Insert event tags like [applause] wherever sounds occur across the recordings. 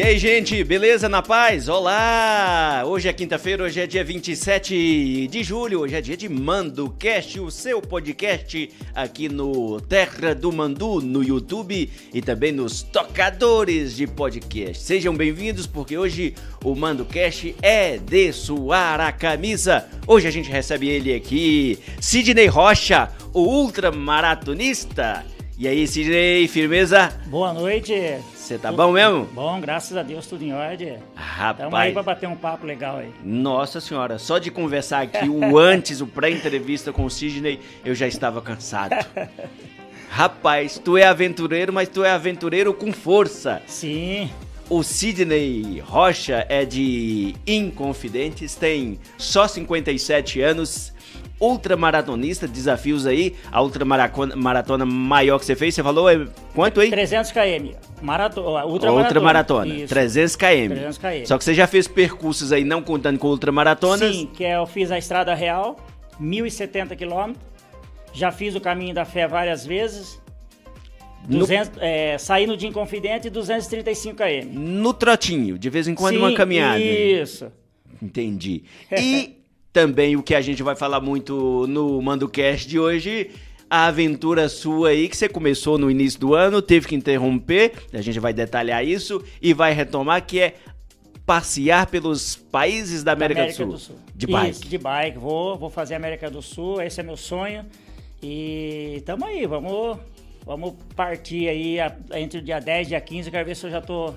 E aí, gente, beleza? Na paz? Olá! Hoje é quinta-feira, hoje é dia 27 de julho, hoje é dia de Mando Cast, o seu podcast aqui no Terra do Mandu, no YouTube e também nos tocadores de podcast. Sejam bem-vindos porque hoje o Mando Cast é de suar a camisa. Hoje a gente recebe ele aqui, Sidney Rocha, o ultramaratonista. E aí, Sidney, firmeza? Boa noite. Você tá bom mesmo? Bom, graças a Deus, tudo em ordem. Rapaz. Tamo aí pra bater um papo legal aí. Nossa senhora, só de conversar aqui o [laughs] antes, o pré-entrevista com o Sidney, eu já estava cansado. [laughs] Rapaz, tu é aventureiro, mas tu é aventureiro com força. Sim. O Sidney Rocha é de Inconfidentes, tem só 57 anos, ultramaratonista, desafios aí, a ultramaratona maratona maior que você fez, você falou é quanto aí? 300 km. Marato, ultramaratona. Ultramaratona, 300 km. 300 km. Só que você já fez percursos aí, não contando com ultramaratonas? Sim, que eu fiz a Estrada Real, 1.070 km. Já fiz o Caminho da Fé várias vezes. 200, no... é, saindo de Inconfidente, 235 km. No trotinho, de vez em quando Sim, uma caminhada. Isso. Entendi. [laughs] E também o que a gente vai falar muito no MandoCast de hoje, a aventura sua aí que você começou no início do ano, teve que interromper, a gente vai detalhar isso e vai retomar que é passear pelos países da América, América do, do, Sul. Sul. De bike. Isso, de bike. Vou, vou fazer América do Sul, esse é meu sonho. E tamo aí, vamos, vamos partir aí entre o dia 10 e dia 15, quero ver se eu já tô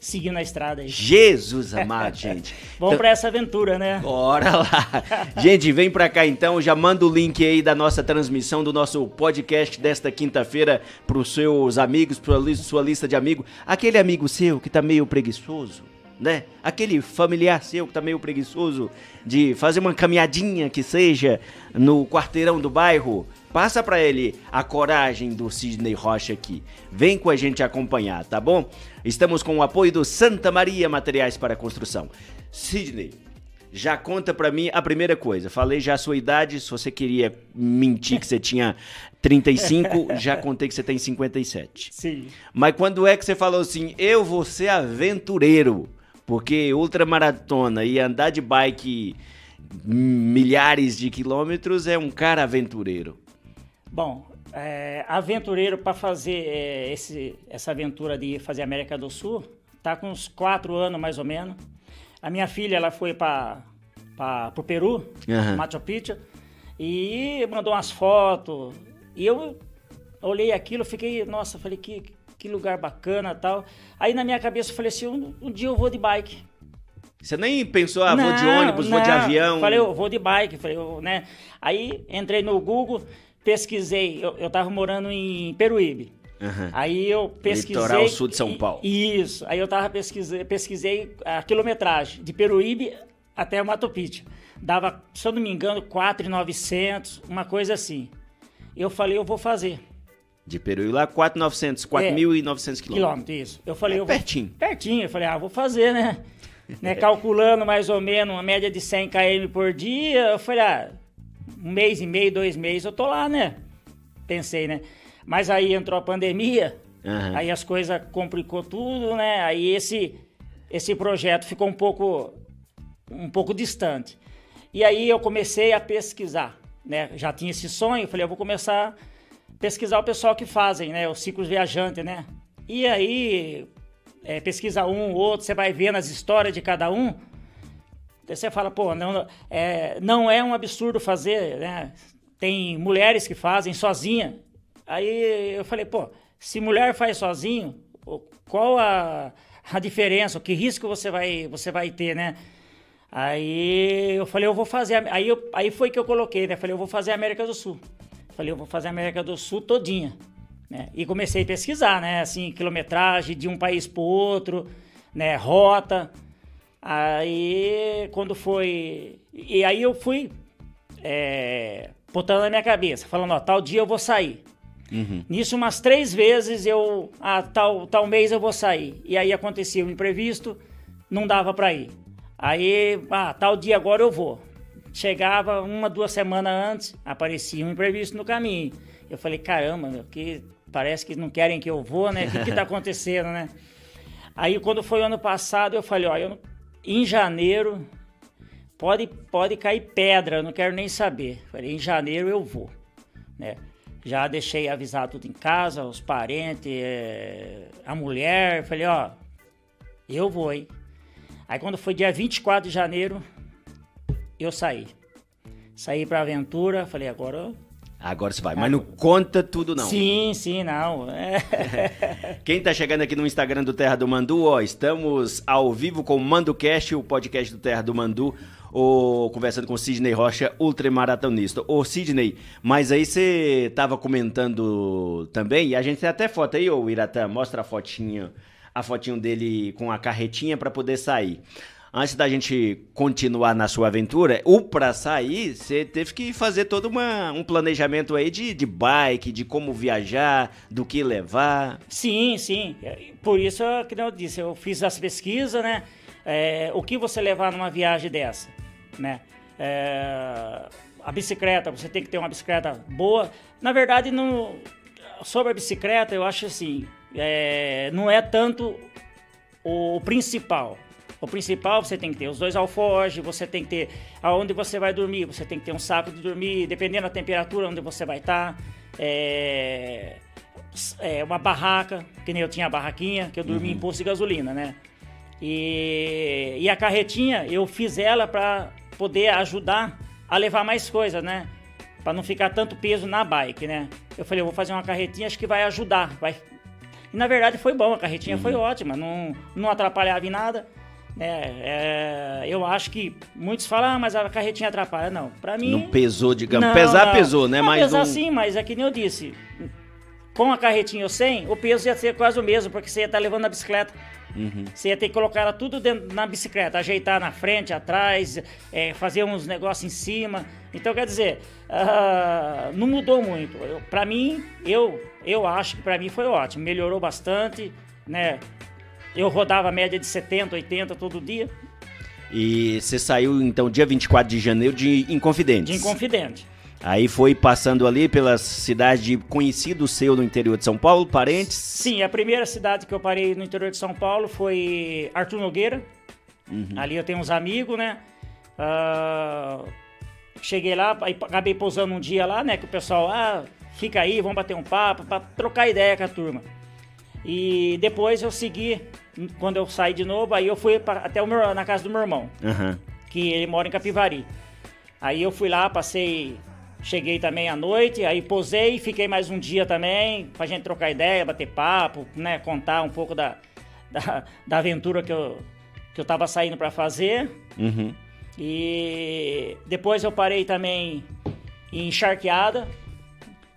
seguindo a estrada aí. Jesus amado, [laughs] gente. Vamos então, pra essa aventura, né? Bora lá. [laughs] gente, vem pra cá então, já manda o link aí da nossa transmissão, do nosso podcast desta quinta-feira pros seus amigos, pra sua lista de amigos. Aquele amigo seu que tá meio preguiçoso, né? Aquele familiar seu que tá meio preguiçoso de fazer uma caminhadinha que seja no quarteirão do bairro, passa para ele a coragem do Sidney Rocha aqui. Vem com a gente acompanhar, tá bom? Estamos com o apoio do Santa Maria Materiais para Construção. Sidney, já conta para mim a primeira coisa. Falei já a sua idade, se você queria mentir que você tinha 35, [laughs] já contei que você tem 57. Sim. Mas quando é que você falou assim, eu vou ser aventureiro? Porque ultramaratona e andar de bike milhares de quilômetros é um cara aventureiro. Bom, é, aventureiro para fazer é, esse, essa aventura de fazer América do Sul, tá com uns quatro anos mais ou menos. A minha filha ela foi para o Peru, Uhum. Machu Picchu, e mandou umas fotos. E eu olhei aquilo, fiquei, nossa, falei que, que lugar bacana tal. Aí na minha cabeça eu falei assim, um, um dia eu vou de bike. Você nem pensou, ah, vou de ônibus, vou de não. avião? Falei, eu vou de bike, falei, eu, né? Aí entrei no Google, pesquisei, eu, eu tava morando em Peruíbe. Aham. Aí eu pesquisei. Litoral sul de São Paulo. Isso. Aí eu tava pesquisei, pesquisei a quilometragem de Peruíbe até Mato Picchu. Dava, se eu não me engano, 4,900, uma coisa assim. Eu falei, eu vou fazer. De Peru lá, 4.900, 4.900 quilômetros. Quilômetro, isso. Eu falei, É eu vou, pertinho. Pertinho. Eu falei, ah, vou fazer, né? [laughs] né? Calculando mais ou menos uma média de 100 km por dia. Eu falei, ah, um mês e meio, dois meses eu tô lá, né? Pensei, né? Mas aí entrou a pandemia, Aham. aí as coisas complicou tudo, né? Aí esse, esse projeto ficou um pouco, um pouco distante. E aí eu comecei a pesquisar, né? Já tinha esse sonho, falei, eu vou começar a pesquisar o pessoal que fazem, né? Os ciclos viajantes, né? E aí, é, pesquisa um, outro, você vai vendo as histórias de cada um. Daí você fala, pô, não é, não é um absurdo fazer, né? Tem mulheres que fazem sozinha. Aí eu falei, pô, se mulher faz sozinho, qual a, a diferença? Que risco você vai, você vai ter, né? Aí eu falei, eu vou fazer. Aí, eu, aí foi que eu coloquei, né? Falei, eu vou fazer a América do Sul. Falei, eu vou fazer a América do Sul todinha. Né? E comecei a pesquisar, né? Assim, quilometragem de um país para outro, né? Rota. Aí, quando foi. E aí eu fui é, botando na minha cabeça, falando, ó, tal dia eu vou sair. Uhum. Nisso, umas três vezes eu. Ah, tal, tal mês eu vou sair. E aí acontecia o imprevisto, não dava para ir. Aí, ah, tal dia agora eu vou. Chegava uma, duas semanas antes, aparecia um imprevisto no caminho. Eu falei, caramba, meu, que parece que não querem que eu vou, né? O que, que tá [laughs] acontecendo, né? Aí quando foi o ano passado, eu falei, ó, eu, em janeiro pode, pode cair pedra, eu não quero nem saber. Falei, em janeiro eu vou, né? Já deixei avisado tudo em casa, os parentes, eh, a mulher, falei, ó, eu vou, hein? Aí quando foi dia 24 de janeiro, eu saí. Saí pra aventura, falei, agora Agora você vai, mas não conta tudo não. Sim, sim, não. É. [laughs] Quem tá chegando aqui no Instagram do Terra do Mandu, ó, estamos ao vivo com o ManduCast, o podcast do Terra do Mandu, o, conversando com o Sidney Rocha, ultramaratonista. Ô Sidney, mas aí você tava comentando também, e a gente tem até foto aí, ô Iratã, mostra a fotinha, a fotinho dele com a carretinha para poder sair antes da gente continuar na sua aventura, o para sair, você teve que fazer todo uma, um planejamento aí de, de bike, de como viajar, do que levar. Sim, sim. Por isso, que eu disse, eu fiz as pesquisas, né? É, o que você levar numa viagem dessa, né? É, a bicicleta, você tem que ter uma bicicleta boa. Na verdade, no, sobre a bicicleta, eu acho assim, é, não é tanto o principal o principal você tem que ter os dois alforjes, você tem que ter aonde você vai dormir, você tem que ter um saco de dormir, dependendo da temperatura onde você vai estar. Tá, é, é, uma barraca, que nem eu tinha a barraquinha, que eu dormia uhum. em posto de gasolina, né? E, e a carretinha, eu fiz ela para poder ajudar a levar mais coisas, né? Para não ficar tanto peso na bike, né? Eu falei, eu vou fazer uma carretinha, acho que vai ajudar. Vai... E na verdade foi bom, a carretinha uhum. foi ótima, não, não atrapalhava em nada. É, é, eu acho que muitos falam, ah, mas a carretinha atrapalha. Não, para mim. Não pesou, digamos. Não, pesar não. pesou, né? Não, mas pesar sim, mas é que nem eu disse. Com a carretinha ou sem, o peso ia ser quase o mesmo, porque você ia estar tá levando a bicicleta. Uhum. Você ia ter que colocar ela tudo dentro, na bicicleta, ajeitar na frente, atrás, é, fazer uns negócios em cima. Então, quer dizer, uh, não mudou muito. Para mim, eu, eu acho que para mim foi ótimo. Melhorou bastante, né? Eu rodava média de 70, 80 todo dia. E você saiu então dia 24 de janeiro de Inconfidentes. De Inconfidente. Aí foi passando ali pelas cidades de conhecido seu no interior de São Paulo, parentes? Sim, a primeira cidade que eu parei no interior de São Paulo foi Arthur Nogueira. Uhum. Ali eu tenho uns amigos, né? Uh, cheguei lá, acabei pousando um dia lá, né? Que o pessoal, ah, fica aí, vamos bater um papo, para trocar ideia com a turma. E depois eu segui quando eu saí de novo, aí eu fui pra, até o meu, na casa do meu irmão, uhum. que ele mora em Capivari. Aí eu fui lá, passei, cheguei também à noite, aí posei, fiquei mais um dia também, pra gente trocar ideia, bater papo, né, contar um pouco da, [laughs] da, da aventura que eu, que eu tava saindo para fazer. Uhum. E depois eu parei também em Charqueada,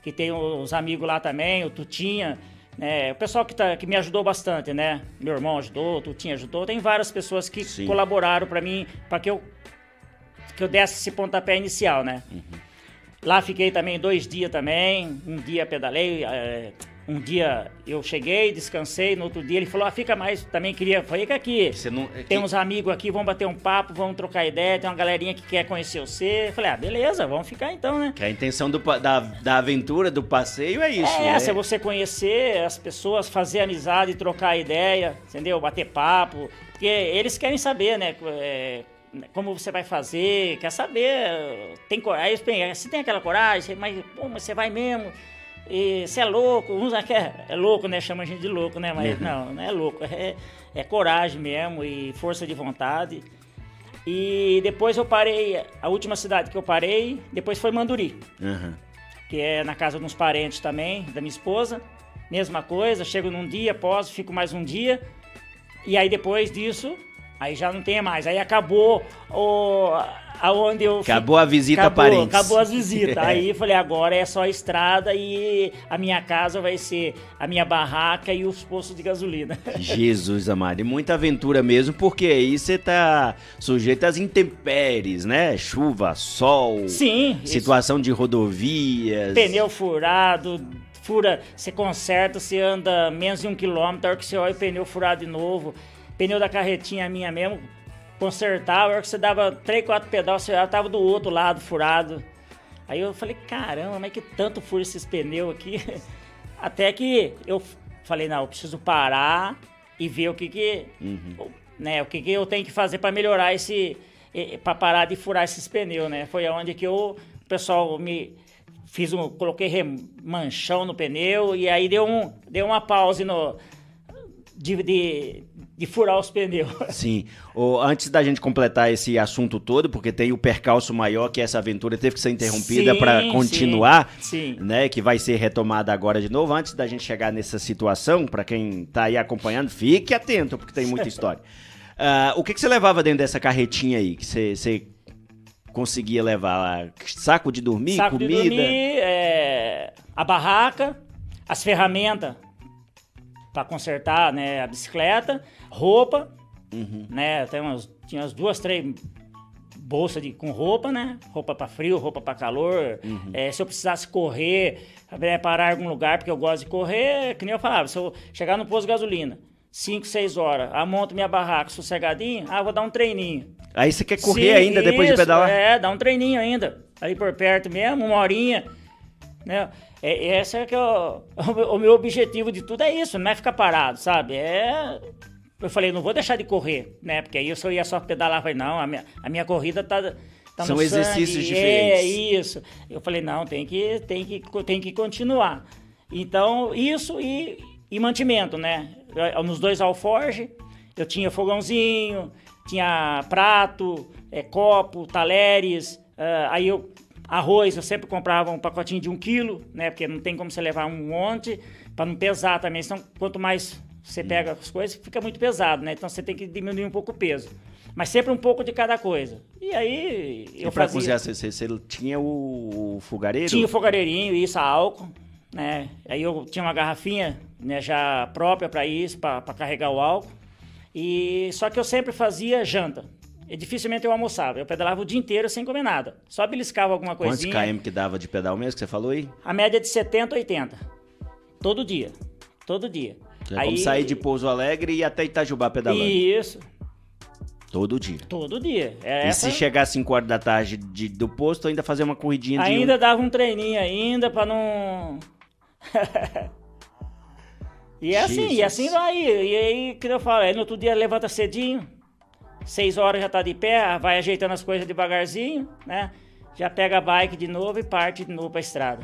que tem os amigos lá também, o Tutinha, é, o pessoal que, tá, que me ajudou bastante, né? Meu irmão ajudou, o Tutinho ajudou. Tem várias pessoas que Sim. colaboraram para mim, para que eu, que eu desse esse pontapé inicial, né? Uhum. Lá fiquei também dois dias também. Um dia pedalei, é, um dia eu cheguei, descansei, no outro dia ele falou, ah, fica mais, também queria, fica aqui, não, é tem uns amigos aqui, vamos bater um papo, vamos trocar ideia, tem uma galerinha que quer conhecer você. Eu falei, ah, beleza, vamos ficar então, né? Que a intenção do, da, da aventura, do passeio é isso, É, né? é você conhecer as pessoas, fazer amizade, trocar ideia, entendeu? Bater papo, porque eles querem saber, né, é, como você vai fazer, quer saber, tem coragem, você tem aquela coragem, mas, pô, mas você vai mesmo... E você é louco, uns aqui é, é, louco, né? Chama a gente de louco, né? Mas uhum. não, não é louco, é, é coragem mesmo e força de vontade. E depois eu parei, a última cidade que eu parei, depois foi Manduri. Uhum. Que é na casa de uns parentes também, da minha esposa. Mesma coisa, chego num dia, poso, fico mais um dia. E aí depois disso, aí já não tem mais. Aí acabou o, aonde eu acabou a visita acabou, parentes. Acabou as visitas. Aí [laughs] falei, agora é só a estrada e a minha casa vai ser a minha barraca e os postos de gasolina. [laughs] Jesus amado, e muita aventura mesmo, porque aí você tá sujeito às intempéries, né? Chuva, sol, Sim, situação isso. de rodovias, pneu furado, fura, você conserta, você anda menos de um quilômetro, a hora que você olha o pneu furado de novo, pneu da carretinha minha mesmo consertava, a hora que você dava 3, 4 pedais, você já tava do outro lado furado. Aí eu falei, caramba, mas que tanto fura esses pneus aqui. [laughs] Até que eu falei, não, eu preciso parar e ver o que que, né, o que que eu tenho que fazer para melhorar esse, para parar de furar esses pneus, né? Foi onde que eu, o pessoal me fiz um, coloquei manchão no pneu e aí deu um, deu uma pause no de, de, de furar os pneus. [laughs] Sim. O, antes da gente completar esse assunto todo, porque tem o percalço maior que essa aventura teve que ser interrompida para continuar, sim, sim. né? Que vai ser retomada agora de novo. Antes da gente chegar nessa situação, para quem tá aí acompanhando, fique atento, porque tem muita [laughs] história. Uh, o que, que você levava dentro dessa carretinha aí? Que você, você conseguia levar? Saco de dormir, Saco comida? de dormir, é, a barraca, as ferramentas para consertar né, a bicicleta, roupa, Uhum. né? Tem umas, tinha umas duas, três bolsas de, com roupa, né? Roupa para frio, roupa para calor. É, se eu precisasse correr, né, parar em algum lugar, porque eu gosto de correr, que nem eu falava, se eu chegar no posto de gasolina, 5, 6 horas, ah, monto minha barraca sossegadinho, ah, vou dar um treininho. Aí você quer correr Sim, ainda depois de isso, pedalar? É, dá um treininho ainda. Ali por perto mesmo, uma horinha. Né? É, esse é que [laughs] eu, o meu objetivo de tudo é isso, não é ficar parado, sabe? É. Eu falei, não vou deixar de correr, né? Porque aí eu só ia só pedalar, falei, não, a minha, a minha corrida tá. tá São exercícios sangue. diferentes. É isso. Eu falei, não, tem que, tem que, tem que continuar. Então, isso e, e mantimento, né? Nos dois alforge, eu tinha fogãozinho, tinha prato, é, copo, talheres, ah, aí eu arroz eu sempre comprava um pacotinho de um quilo, né? Porque não tem como você levar um monte para não pesar também. Senão, quanto mais você pega as coisas, fica muito pesado, né? Então você tem que diminuir um pouco o peso. Mas sempre um pouco de cada coisa. E aí eu E pra fazia... cozinhar, você, você- você tinha o, fogareiro? Tinha o fogareirinho, isso, álcool, né? Aí eu tinha uma garrafinha, né, já própria para isso, para carregar o álcool. E só que eu sempre fazia janta. E dificilmente eu almoçava. Eu pedalava o dia inteiro sem comer nada. Só beliscava alguma Quantos coisinha. km que dava de pedal mesmo que você falou aí? A média é de 70, 80. Todo dia. Todo dia. É como sair de Pouso Alegre e ir até Itajubá pedalando. Isso, Todo dia. todo dia. É E essa... se chegar às 5 horas da tarde de- do posto, ainda fazer uma corridinha de... Ainda dava um treininho ainda pra não. [laughs] e é assim, e assim vai. E aí, que eu falo, aí no outro dia levanta cedinho, seis horas já tá de pé, vai ajeitando as coisas devagarzinho, né? Já pega a bike de novo e parte de novo pra estrada.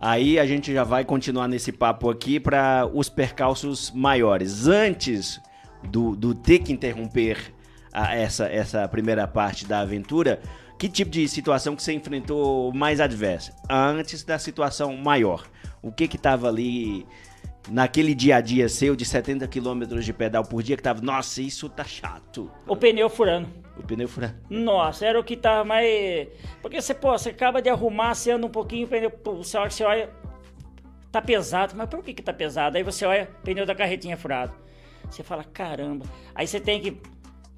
Aí a gente já vai continuar nesse papo aqui para os percalços maiores. Antes do, do ter que interromper a- essa, essa primeira parte da aventura, que tipo de situação que você enfrentou mais adversa? Antes da situação maior. O que que tava ali naquele dia a dia seu de 70 km de pedal por dia que tava, nossa, isso tá chato. O pneu furando. O pneu furando. Nossa, era o que tava mais. Porque você, pô, você acaba de arrumar, você anda um pouquinho, o pneu. pô, Você olha, você olha. Tá pesado, mas por que que tá pesado? Aí você olha, pneu da carretinha furado. Você fala, caramba. Aí você tem que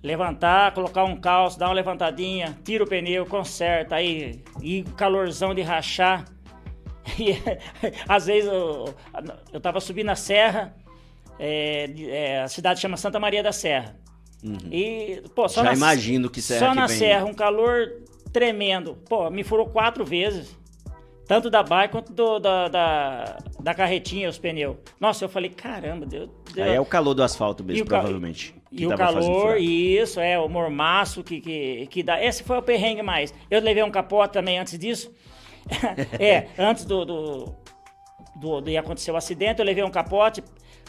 levantar, colocar um calço, dar uma levantadinha, tira o pneu, conserta, aí. E calorzão de rachar. [laughs] E às vezes eu, eu tava subindo a serra, é, é, a cidade chama Santa Maria da Serra. E, pô, só Já na, imagino que serra Só que na vem. serra, um calor tremendo. Pô, me furou quatro vezes. Tanto da bike quanto do- da, da, da carretinha, os pneus. Nossa, eu falei, caramba, Deus. Deus. Aí é o calor do asfalto E mesmo, ca- provavelmente. E o calor, isso, é, o mormaço que, que, que dá. Esse foi o perrengue mais. Eu levei um capote também antes disso. [laughs] é, antes do, do, do, de acontecer o acidente, eu levei um capote,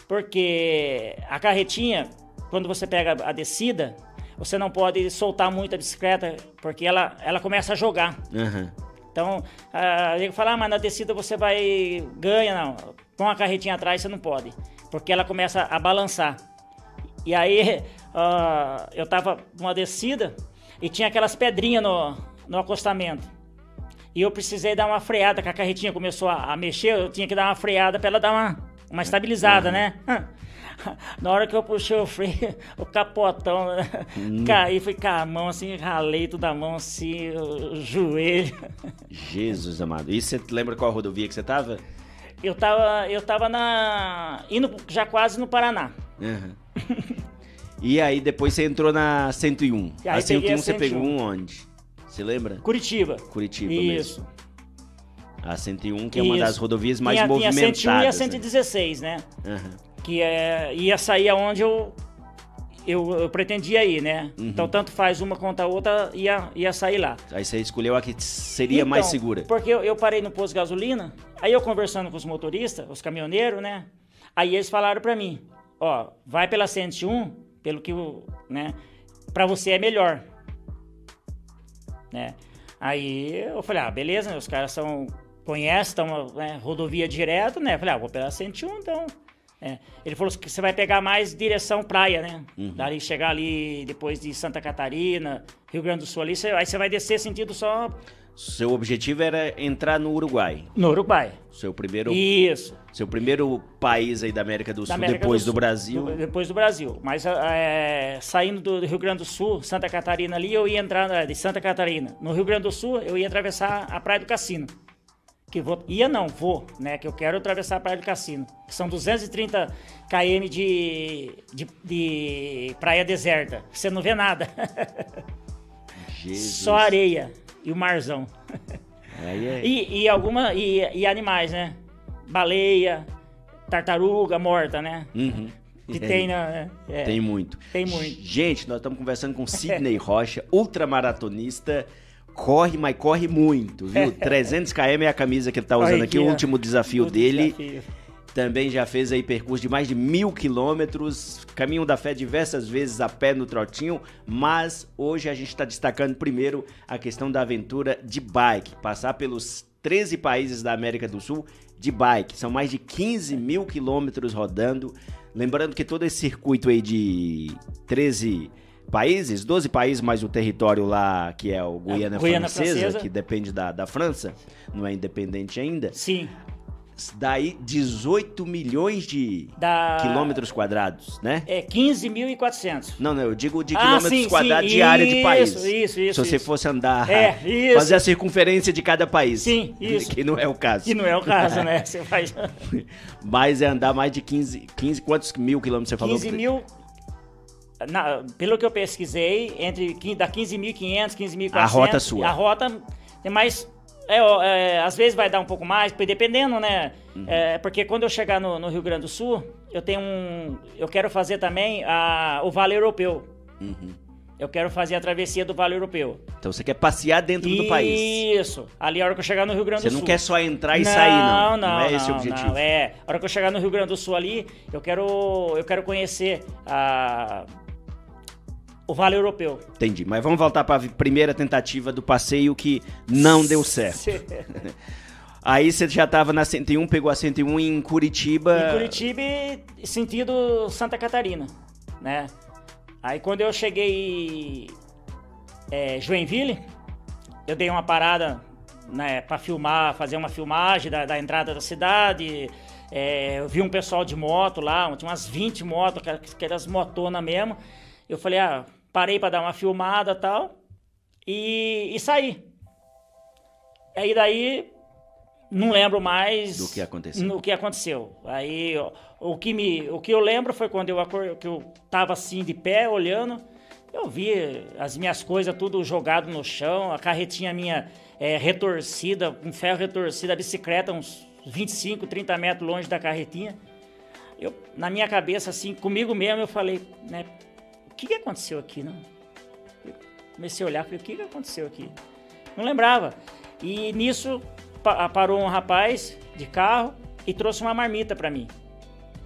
porque a carretinha, quando você pega a descida, você não pode soltar muito a bicicleta, porque ela, ela começa a jogar. Aham. Então, a gente fala, ah, mas na descida você vai. ganha, não. Com a carretinha atrás você não pode. Porque ela começa a balançar. E aí, [laughs] ah, eu tava numa descida e tinha aquelas pedrinhas no, no acostamento. E eu precisei dar uma freada, que a carretinha começou a, a mexer, eu tinha que dar uma freada pra ela dar uma, uma estabilizada, né? [laughs] Na hora que eu puxei o freio, [laughs] o capotão, né? caí, fui com a mão assim, ralei toda a mão assim, o, joelho. [laughs] Jesus amado. E você lembra qual rodovia que você tava? Eu tava, eu tava na. indo já quase no Paraná. Aham. e aí depois você entrou na 101. E aí a 101 peguei a você pegou 101. um onde? Você lembra? Curitiba. Curitiba Isso. mesmo. A 101 que é uma Isso. das rodovias mais tinha, tinha a movimentadas. 101 e a né? 116, né? Aham. que é, ia sair aonde eu, eu, eu pretendia ir, né? Uhum. Então, tanto faz uma quanto a outra, ia, ia sair lá. Aí você escolheu a que seria mais Então, segura. Porque eu, eu parei no posto de gasolina, aí eu conversando com os motoristas, os caminhoneiros, né? Aí eles falaram pra mim, ó, vai pela 101, pelo que, né, pra você é melhor. Né? Aí eu falei, ah, beleza, os caras são, conhecem, estão, né, rodovia direto, né? Eu falei, ah, vou pela 101, então... É. Ele falou que você vai pegar mais direção praia, né? Dali chegar ali depois de Santa Catarina, Rio Grande do Sul ali, você- aí você vai descer sentido só Seu objetivo era entrar no Uruguai. no Uruguai. Seu primeiro, Isso. seu primeiro país aí da América do da Sul, América depois do, Sul. Brasil. Do- depois do Brasil. Mas é, saindo do Rio Grande do Sul, Santa Catarina ali, eu ia entrar na- de Santa Catarina. No Rio Grande do Sul, eu ia atravessar a Praia do Cassino. Que vou, ia não, vou, né? Que eu quero atravessar a Praia do Cassino. Que são 230 km de, de, de praia deserta. Você não vê nada. [laughs] Jesus. Só areia e o marzão. Aí é- E, e alguma e, e animais, né? Baleia, tartaruga morta, né? Uhum. Que É, tem, né? É, Tem muito. Tem muito. Gente, nós estamos conversando com Sidney Rocha, ultramaratonista. Corre, mas corre muito, viu? [laughs] 300 km é a camisa que ele tá usando aqui, aqui, o último desafio dele. desafio. Também já fez aí percurso de mais de mil quilômetros, caminho da fé diversas vezes a pé no trotinho, mas hoje a gente está destacando primeiro a questão da aventura de bike, passar pelos 13 países da América do Sul de bike, são mais de 15 mil quilômetros rodando, lembrando que todo esse circuito aí de 13 países, 12 países mais o território lá que é o Guiana, Guiana francesa, Francesa. que depende da, da França, não é independente ainda, Sim. Daí 18 milhões de Da, quilômetros quadrados, né? É 15.400. Não, não, eu digo de Ah, quilômetros sim, sim, quadrados de área de país. isso, isso, isso, Se você isso. fosse andar, É, fazer a circunferência de cada país. Sim, [laughs] isso. Que não é o caso. Que não é o caso, né? [laughs] Você faz Mas é andar mais de 15, 15 quantos mil quilômetros você falou? 15 mil. na- pelo que eu pesquisei, entre da 15.500, 15.400. A rota sua. A rota tem mais. É, é, às vezes vai dar um pouco mais, dependendo, né? Uhum. É, porque quando eu chegar no, no Rio Grande do Sul, eu tenho um. Eu quero fazer também a, o Vale Europeu. Uhum. Eu quero fazer a travessia do Vale Europeu. Então você quer passear dentro do país. Isso. Ali a hora que eu chegar no Rio Grande Você do não Sul. quer só entrar e sair, não. Não, é esse o objetivo. não, é, a hora que eu chegar no Rio Grande do Sul ali, eu quero, eu quero conhecer a, o Vale Europeu. Entendi. Mas vamos voltar para a primeira tentativa do passeio que não deu certo. [laughs] Aí você já tava na 101, pegou a 101 em Curitiba. Em Curitiba, e sentido Santa Catarina, né? Aí quando eu cheguei é, Joinville, eu dei uma parada né, para filmar, fazer uma filmagem da, da entrada da cidade. É, eu vi um pessoal de moto lá, tinha umas 20 motos, aquelas- aquelas motonas mesmo. Eu falei, ah, parei para dar uma filmada e tal, e, e saí. Aí daí, não lembro mais Do que aconteceu. no que aconteceu. Aí, ó, o que me, o que eu lembro foi quando eu acor- que eu tava assim de pé olhando, eu vi as minhas coisas tudo jogado no chão, a carretinha minha é, retorcida, com ferro retorcido, a bicicleta uns 25, 30 metros longe da carretinha. Eu, na minha cabeça, assim, comigo mesmo, eu falei, né, que, que aconteceu aqui, não? Eu comecei a olhar, falei, o que, que aconteceu aqui? Não lembrava. E nisso pa- parou um rapaz de carro e trouxe uma marmita pra mim.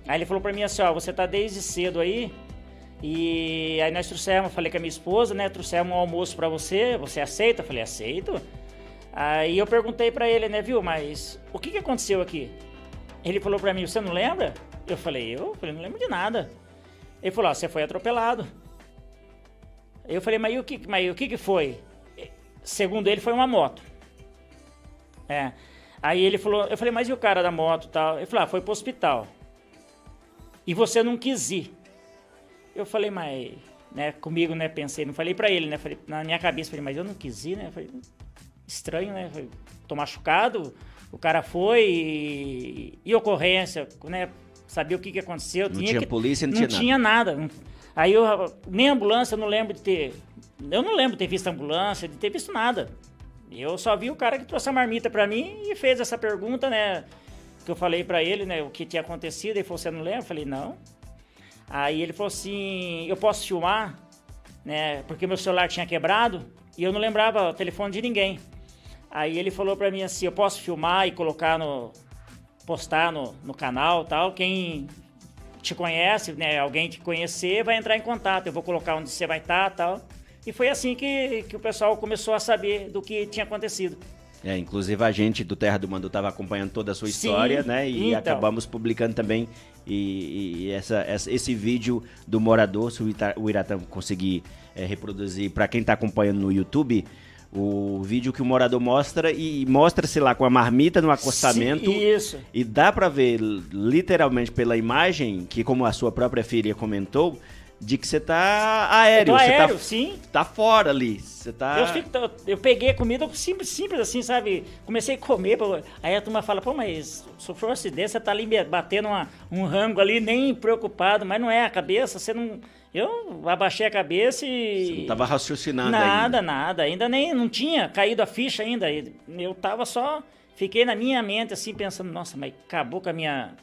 Aí ele falou pra mim assim, ó, você tá desde cedo aí, e aí nós trouxemos, falei com a minha esposa, né, trouxemos um almoço pra você, você aceita? Eu falei, aceito. Aí eu perguntei pra ele, né, viu, mas o que que aconteceu aqui? Ele falou pra mim, você não lembra? Eu falei, eu? falei, não lembro de nada. Ele falou, ó, você foi atropelado. Eu falei, mas, o que, mas o que que foi? Segundo ele, foi uma moto. É. Aí ele falou, eu falei, mas e o cara da moto e tal? Ele falou, ah, foi pro hospital. E você não quis ir. Eu falei, mas, né, comigo, né, pensei, não falei pra ele, né, falei, na minha cabeça, falei, mas eu não quis ir, né, falei, estranho, né, falei, tô machucado, o cara foi e, e ocorrência, né, sabia o que que aconteceu. Não tinha que- polícia, não não tinha tinha nada. Aí eu, nem ambulância eu não lembro de ter, eu não lembro de ter visto ambulância, de ter visto nada. Eu só vi o cara que trouxe a marmita pra mim e fez essa pergunta, né, que eu falei para ele, né, o que tinha acontecido. Ele falou, você não lembra? Eu falei, não. Aí ele falou assim, eu posso filmar, né, porque meu celular tinha quebrado e eu não lembrava o telefone de ninguém. Aí ele falou para mim assim, eu posso filmar e colocar no, postar no, no canal tal, quem te conhece, né, alguém te conhecer vai entrar em contato, eu vou colocar onde você vai estar tá, tal. E foi assim que, que o pessoal começou a saber do que tinha acontecido. É, inclusive a gente do Terra do Mando estava acompanhando toda a sua história, Sim, né? E então. acabamos publicando também e, e essa, essa, esse vídeo do morador, se o Iratã conseguir é, reproduzir para quem está acompanhando no YouTube, o vídeo que o morador mostra e mostra, sei lá, com a marmita no acostamento. Sim, isso. E dá para ver literalmente pela imagem, que como a sua própria filha comentou, de que você tá aéreo. Eu tô aéreo, tá, sim. Tá fora ali. Você tá. Eu, fico, eu peguei a comida simples, simples assim, sabe? Comecei a comer. Aí a turma fala, pô, mas sofreu um acidente, você tá ali batendo uma, um rango ali, nem preocupado, mas não é a cabeça, você não. Eu abaixei a cabeça e. Você não tava raciocinando Nada, ainda. nada. Ainda nem não tinha caído a ficha ainda. Eu tava só. Fiquei na minha mente assim, pensando, nossa, mas acabou com a minha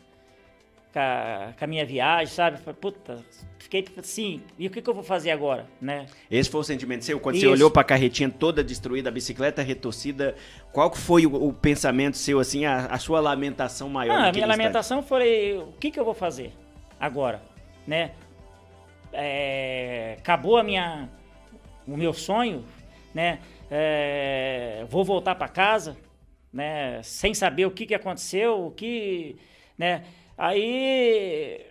com a, com a minha viagem, sabe? Falei, puta, fiquei assim, e o que, que eu vou fazer agora, né? Esse foi o sentimento seu? Quando Isso. você olhou para a carretinha toda destruída, a bicicleta retorcida, qual foi o, o pensamento seu, assim, a, a sua lamentação maior? Ah, a minha lamentação foi, o que, que eu vou fazer agora, né? É, acabou a minha, o meu sonho, né? É, vou voltar para casa, né? Sem saber o que, que aconteceu, o que, né? Aí,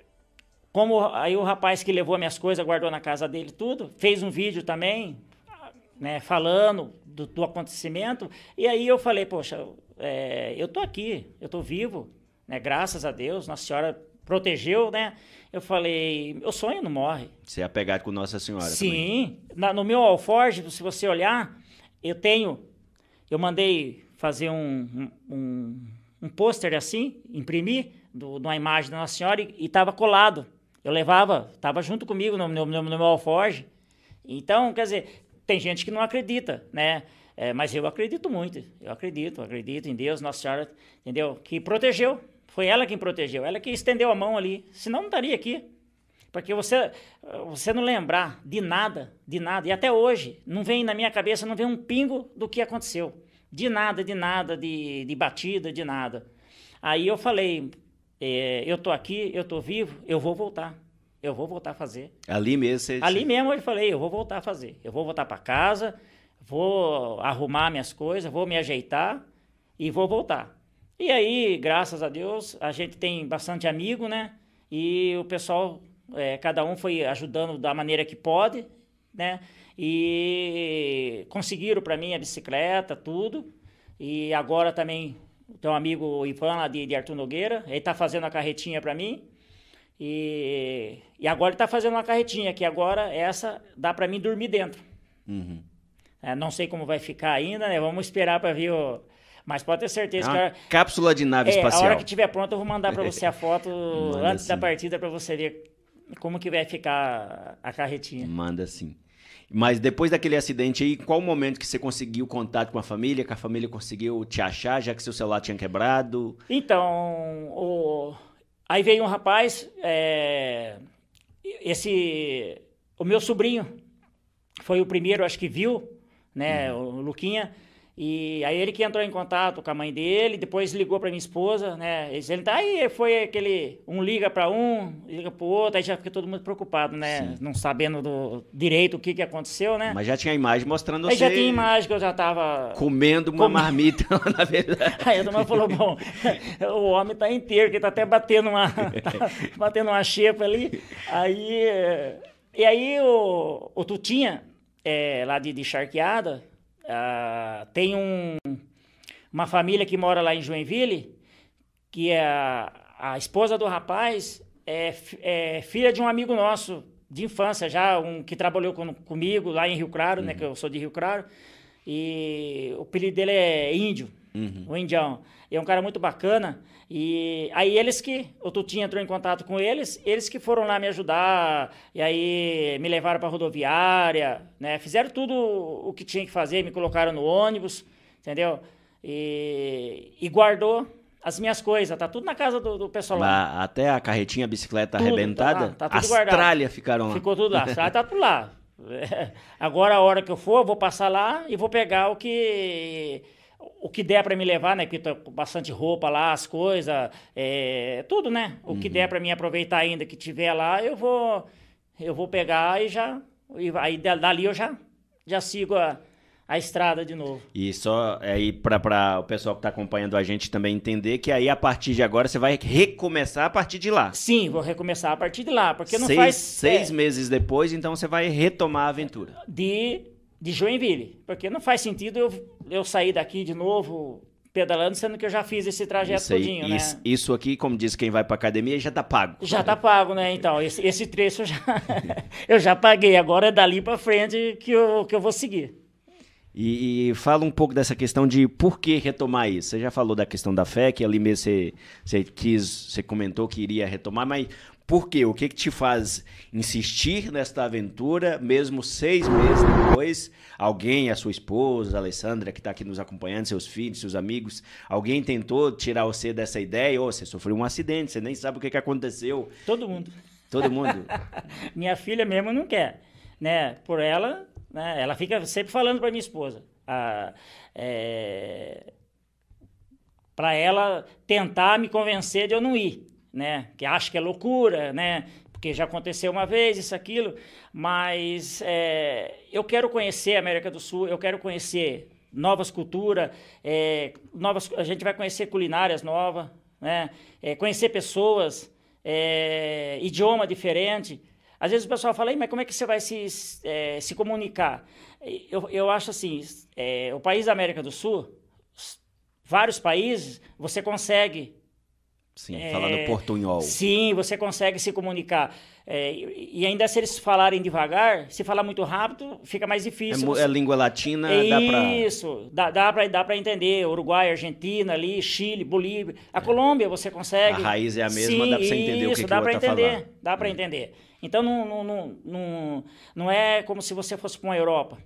como aí o rapaz que levou minhas coisas, guardou na casa dele tudo, fez um vídeo também, né, falando do, do acontecimento. E aí eu falei, poxa, é, eu tô aqui, eu tô vivo, né, graças a Deus, Nossa Senhora protegeu, né? Eu falei, meu sonho não morre. Você é apegado com Nossa Senhora Sim, na, no meu alforge, se você olhar, eu tenho, eu mandei fazer um, um, um pôster assim, imprimir, de uma imagem da Nossa Senhora e estava colado. Eu levava, estava junto comigo no, no, no, meu alforge. Então, quer dizer, tem gente que não acredita, né? É, mas eu acredito muito, eu acredito, acredito em Deus, Nossa Senhora, entendeu? Que protegeu, foi ela quem protegeu, ela que estendeu a mão ali, senão não estaria aqui. Porque você, você não lembrar de nada, de nada, e até hoje, não vem na minha cabeça, não vem um pingo do que aconteceu. De nada, de nada, de, de batida, de nada. Aí eu falei, é, eu tô aqui, eu tô vivo, eu vou voltar. Eu vou voltar a fazer. Ali mesmo você... Ali mesmo eu falei, eu vou voltar a fazer. Eu vou voltar para casa, vou arrumar minhas coisas, vou me ajeitar e vou voltar. E aí, graças a Deus, a gente tem bastante amigo, né? E o pessoal, é, cada um foi ajudando da maneira que pode, né? E conseguiram para mim a bicicleta, tudo. E agora também tem um amigo Ivan lá de, de Arthur Nogueira, ele tá fazendo a carretinha para mim. E, e agora ele tá fazendo uma carretinha, que agora essa dá para mim dormir dentro. Uhum. É, não sei como vai ficar ainda, né? Vamos esperar para ver o... Mas pode ter certeza é que... cápsula de nave é, espacial. A hora que estiver pronta eu vou mandar para você a foto [laughs] antes da partida para você ver como que vai ficar a carretinha. Manda sim. Mas depois daquele acidente aí, qual o momento que você conseguiu contato com a família, que a família conseguiu te achar, já que seu celular tinha quebrado? Então, o... aí veio um rapaz, é... esse, o meu sobrinho foi o primeiro, acho que viu, né, uhum. o Luquinha, e aí ele que entrou em contato com a mãe dele, depois ligou para minha esposa, né? Ele tá aí, foi aquele um liga para um, liga para o outro, aí já fica todo mundo preocupado, né? Sim. Não sabendo do direito o que que aconteceu, né? Mas já tinha imagem mostrando aí você. já tinha imagem que eu já tava comendo uma marmita [laughs] na verdade. Aí a turma falou, bom, [laughs] o homem tá inteiro, que tá até batendo uma tá [laughs] batendo uma xepa ali. Aí e aí o, o Tutinha, é, lá de, de Charqueada, Uh, tem um, uma família que mora lá em Joinville, que é a, a esposa do rapaz é, é, filha de um amigo nosso de infância, já um que trabalhou com, comigo lá em Rio Claro, uhum. né, que eu sou de Rio Claro, e o apelido dele é Índio, uhum. o Indião. E é um cara muito bacana. E aí eles que, o Tutinho entrou em contato com eles, eles que foram lá me ajudar, e aí me levaram para rodoviária, né? Fizeram tudo o que tinha que fazer, me colocaram no ônibus, entendeu? E, e guardou as minhas coisas, tá tudo na casa do, do pessoal lá. Lá, até a carretinha, a bicicleta Tudo, arrebentada, tá lá, tá tudo as guardado. tralhas ficaram lá. Ficou tudo lá. Ah, [laughs] tá tudo lá. [laughs] Agora, a hora que eu for, eu vou passar lá e vou pegar o que o que der para me levar, né? Porque tá com bastante roupa lá, as coisas, é, tudo, né? O que Uhum. der para mim aproveitar ainda que tiver lá, eu vou eu vou pegar e já e aí da- dali eu já já sigo a, a estrada de novo. E só aí para o pessoal que está acompanhando a gente também entender que aí a partir de agora você vai recomeçar a partir de lá. Sim, vou recomeçar a partir de lá, porque não seis faz seis é, meses depois, então você vai retomar a aventura. de, de Joinville. Porque não faz sentido eu, eu sair daqui de novo pedalando, sendo que eu já fiz esse trajeto Isso, aí, todinho, isso, né? isso aqui, como diz quem vai para academia, já tá pago. Já tá pago, né? Então, esse, esse trecho eu já, [laughs] eu já paguei. Agora é dali pra frente que eu, que eu vou seguir. E, e fala um pouco dessa questão de por que retomar isso. Você já falou da questão da fé, que ali mesmo você, você quis, você comentou que iria retomar, mas por quê? O que, que te faz insistir nesta aventura, mesmo seis meses depois? Alguém, a sua esposa, a Alessandra, que está aqui nos acompanhando, seus filhos, seus amigos, alguém tentou tirar você dessa ideia? Ou você sofreu um acidente, você nem sabe o que, que aconteceu. Todo mundo. Todo mundo. [laughs] Minha filha mesmo não quer, né? Por ela, né? Ela fica sempre falando para minha esposa. É... Para ela tentar me convencer de eu não ir, né? Que acha que é loucura, né? Porque já aconteceu uma vez isso, aquilo. Mas é, eu quero conhecer a América do Sul, eu quero conhecer novas culturas, é, novas, a gente vai conhecer culinárias novas, né? É, conhecer pessoas, é, idioma diferente. Às vezes o pessoal fala, "Ei, mas como é que você vai se, é, se comunicar? Eu, eu acho assim, é, o país da América do Sul, vários países, você consegue Sim, É, falando portunhol. Sim, você consegue se comunicar. É, e ainda se eles falarem devagar, se falar muito rápido, fica mais É, difícil. você- é língua latina, É dá pra... Isso, dá, dá para dá pra entender. Uruguai, Argentina, ali, Chile, Bolívia. A Colômbia você consegue. A raiz é a mesma, dá pra você entender o que isso, que dá o outro tá entender, falando. Dá para entender. Então não, não, não, não, não é como se você fosse para uma Europa.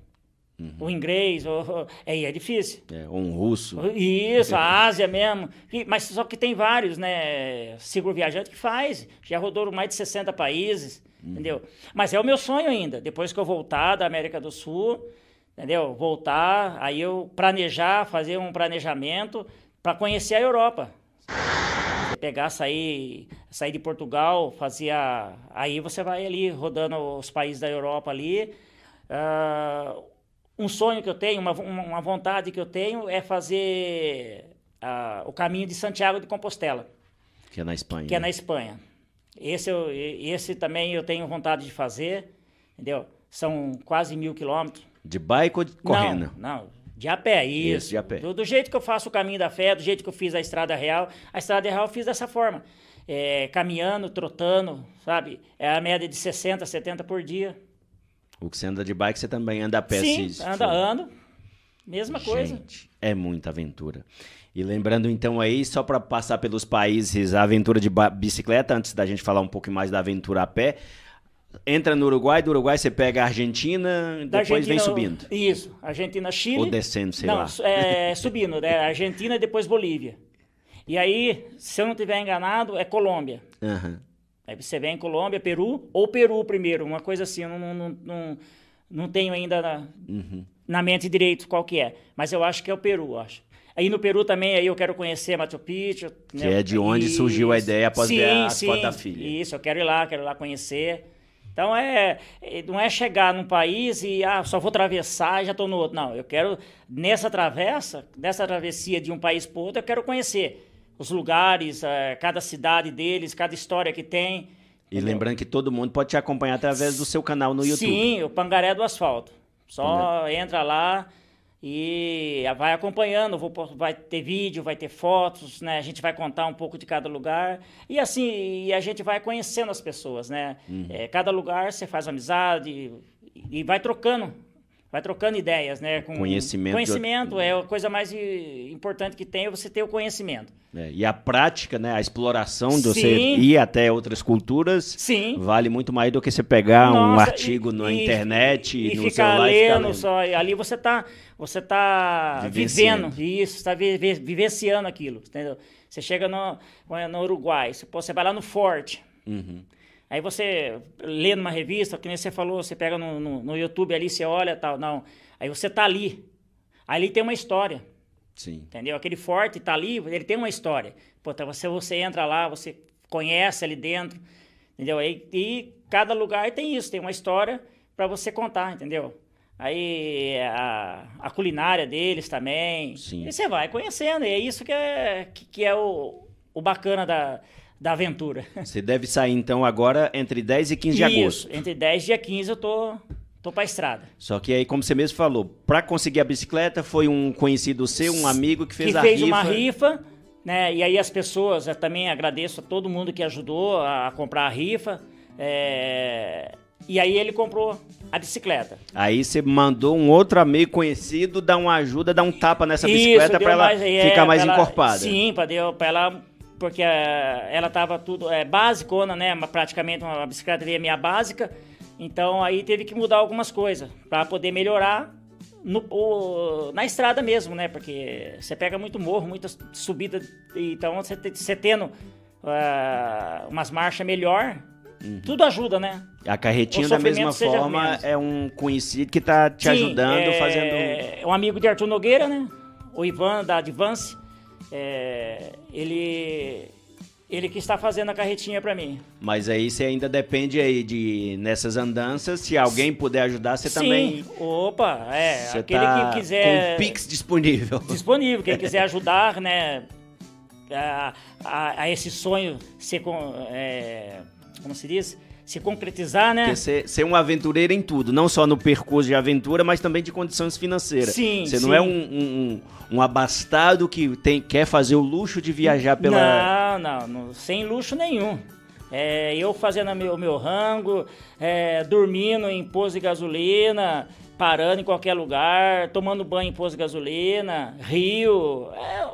Uhum. O inglês, ou, aí é difícil. É, ou um russo. Isso, a Ásia mesmo. E- mas só que tem vários, né? Seguro viajante que faz. Já rodou mais de 60 países, entendeu? Mas é o meu sonho ainda. Depois que eu voltar da América do Sul, entendeu? Voltar, aí eu planejar, fazer um planejamento para conhecer a Europa. Pegar, sair, sair de Portugal, fazia. Aí você vai ali rodando os países da Europa ali. Ah, um sonho que eu tenho, uma, uma vontade que eu tenho é fazer ah, o caminho de Santiago de Compostela, Que é na Espanha. que é na Espanha. Esse, eu, esse também eu tenho vontade de fazer, entendeu? São quase mil quilômetros. De bike ou de correndo? Não, não, de a pé, isso. Isso, de a pé. Do, do jeito que eu faço o caminho da fé, do jeito que eu fiz a Estrada Real. A Estrada Real eu fiz dessa forma. É, caminhando, trotando, sabe? É a média de 60, 70 por dia. O que você anda de bike, você também anda a pé. Sim, se anda, for. ando. Mesma coisa. Gente, é muita aventura. E lembrando então aí, só para passar pelos países, a aventura de bicicleta, antes da gente falar um pouco mais da aventura a pé, entra no Uruguai, do Uruguai você pega a Argentina, Da depois vem Argentina, subindo. Isso, Argentina, Chile. Ou descendo, sei não, lá. É, subindo, né? Argentina e depois Bolívia. E aí, se eu não tiver enganado, é Colômbia. Aham. Aí você vem Colômbia, Peru, ou Peru primeiro, uma coisa assim, eu não, não, não, não, tenho ainda na, Uhum. na mente direito qual que é, mas eu acho que é o Peru, eu acho. Aí no Peru também, aí eu quero conhecer Machu Picchu. Que é de onde surgiu a ideia após ver as fotos da filha. Isso, eu quero ir lá, quero ir lá conhecer. Então é, é- não é chegar num país e ah, só vou atravessar e já estou no outro. Não, eu quero nessa travessa, nessa travessia de um país para outro, eu quero conhecer os lugares, eh, cada cidade deles, cada história que tem. E lembrando que todo mundo pode te acompanhar através do seu canal no YouTube. Sim, o Pangaré do Asfalto. Só entra lá e vai acompanhando, vou vai ter vídeo, vai ter fotos, né? A gente vai contar um pouco de cada lugar e assim e a gente vai conhecendo as pessoas, né? Uhum. É, cada lugar você faz amizade e, e vai trocando, vai trocando ideias, né? Com Conhecimento. Conhecimento é a coisa mais importante que tem, é você ter o conhecimento. É, e a prática, né? A exploração de você Sim. ir até outras culturas Sim. vale muito mais do que você pegar um Nossa, artigo e- na e- internet e, no ficar celular e ficar lendo lendo. só. e Ali você tá, você tá vivendo isso, está vivenciando aquilo, entendeu? Você chega no, no Uruguai, você, pô, você vai lá no Forte. Uhum. Aí você lê numa revista, que nem você falou, você pega no, no, no YouTube ali, você olha tal, não. Aí você tá ali. Ali tem uma história, Sim. entendeu? Aquele forte tá ali, ele tem uma história. Pô, então você, você entra lá, você conhece ali dentro, entendeu? Aí, e cada lugar tem isso, tem uma história para você contar, entendeu? Aí a, a culinária deles também. Sim. E você vai conhecendo, e é isso que é, que, que é o, o bacana da, da aventura. Você deve sair então agora entre 10 e 15 de Isso, agosto. entre 10 e dia 15 eu tô, tô pra estrada. Só que aí, como você mesmo falou, para conseguir a bicicleta foi um conhecido seu, um amigo que fez que a fez rifa. uma rifa, né? E aí as pessoas, eu também agradeço a todo mundo que ajudou a, comprar a rifa. é, E aí ele comprou a bicicleta. Aí você mandou um outro amigo conhecido dar uma ajuda, dar um tapa nessa Isso, bicicleta para ela mais- é, ficar mais ela- encorpada. Sim, para para ela porque eh, ela tava tudo é basicona, né? Praticamente uma bicicleta minha básica. Então aí teve que mudar algumas coisas para poder melhorar no- o- na estrada mesmo, né? Porque você pega muito morro, muita subida, então você, você tendo ah, umas marchas melhor, Uhum. tudo ajuda, né? A carretinha da mesma forma menos. é um conhecido que tá te Sim, ajudando, é, fazendo. É um amigo de Arthur Nogueira, né? O Ivan da Advance. É, ele, ele que está fazendo a carretinha para mim. Mas aí você ainda depende aí de nessas andanças, se alguém puder ajudar, você também. Sim, opa, é. Você aquele tá que quiser. com o Pix disponível. [laughs] disponível. Quem quiser ajudar, né? A, a- a esse sonho ser com, é, como se diz, se concretizar, né? Ser, ser um aventureiro em tudo, não só no percurso de aventura, mas também de condições financeiras. Sim, Você sim. não é um, um, um- abastado que tem, quer fazer o luxo de viajar pela. Não, não, não, sem luxo nenhum. É, eu fazendo meu, meu rango, é, dormindo em posto de gasolina, parando em qualquer lugar, tomando banho em posto de gasolina, rio. É,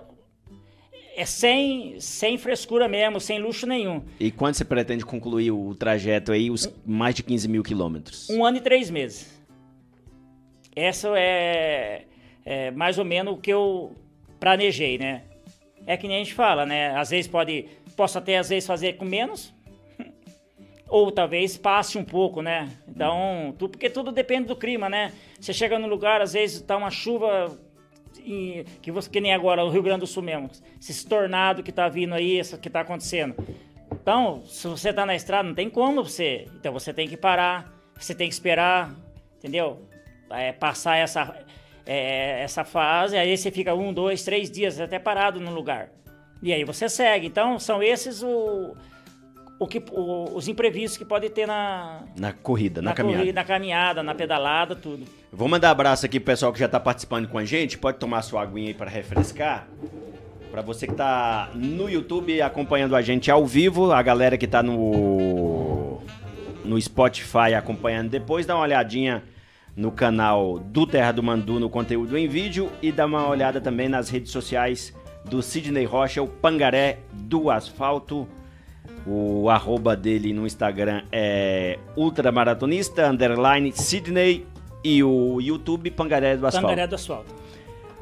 é sem, sem frescura mesmo, sem luxo nenhum. E quando você pretende concluir o trajeto aí, os mais de 15 mil quilômetros? Um ano e três meses. Essa é, é mais ou menos o que eu planejei, né? É que nem a gente fala, né? Às vezes pode, posso até às vezes fazer com menos, [laughs] ou talvez passe um pouco, né? Então, tu, porque tudo depende do clima, né? Você chega no lugar, às vezes tá uma chuva que você que nem agora o Rio Grande do Sul mesmo, esse tornado que tá vindo aí, isso que tá acontecendo. Então, se você tá na estrada, não tem como você. Então você tem que parar, você tem que esperar, entendeu? É, passar essa, é, essa fase, aí você fica um, dois, três dias até parado no lugar. E aí você segue. Então, são esses o, o que, o- os imprevistos que pode ter na, Na corrida, na, na, caminhada. corrida, na caminhada, na pedalada, tudo. Vou mandar abraço aqui pro pessoal que já tá participando com a gente. Pode tomar sua aguinha aí para refrescar. Pra você que tá no YouTube acompanhando a gente ao vivo, a galera que tá no no Spotify acompanhando depois, dá uma olhadinha no canal do Terra do Mandu no conteúdo em vídeo e dá uma olhada também nas redes sociais do Sidney Rocha, o Pangaré do Asfalto. O arroba dele no Instagram é ultramaratonista, underline Sidney e o YouTube Pangaré do Asfalto. Pangaré do asfalto.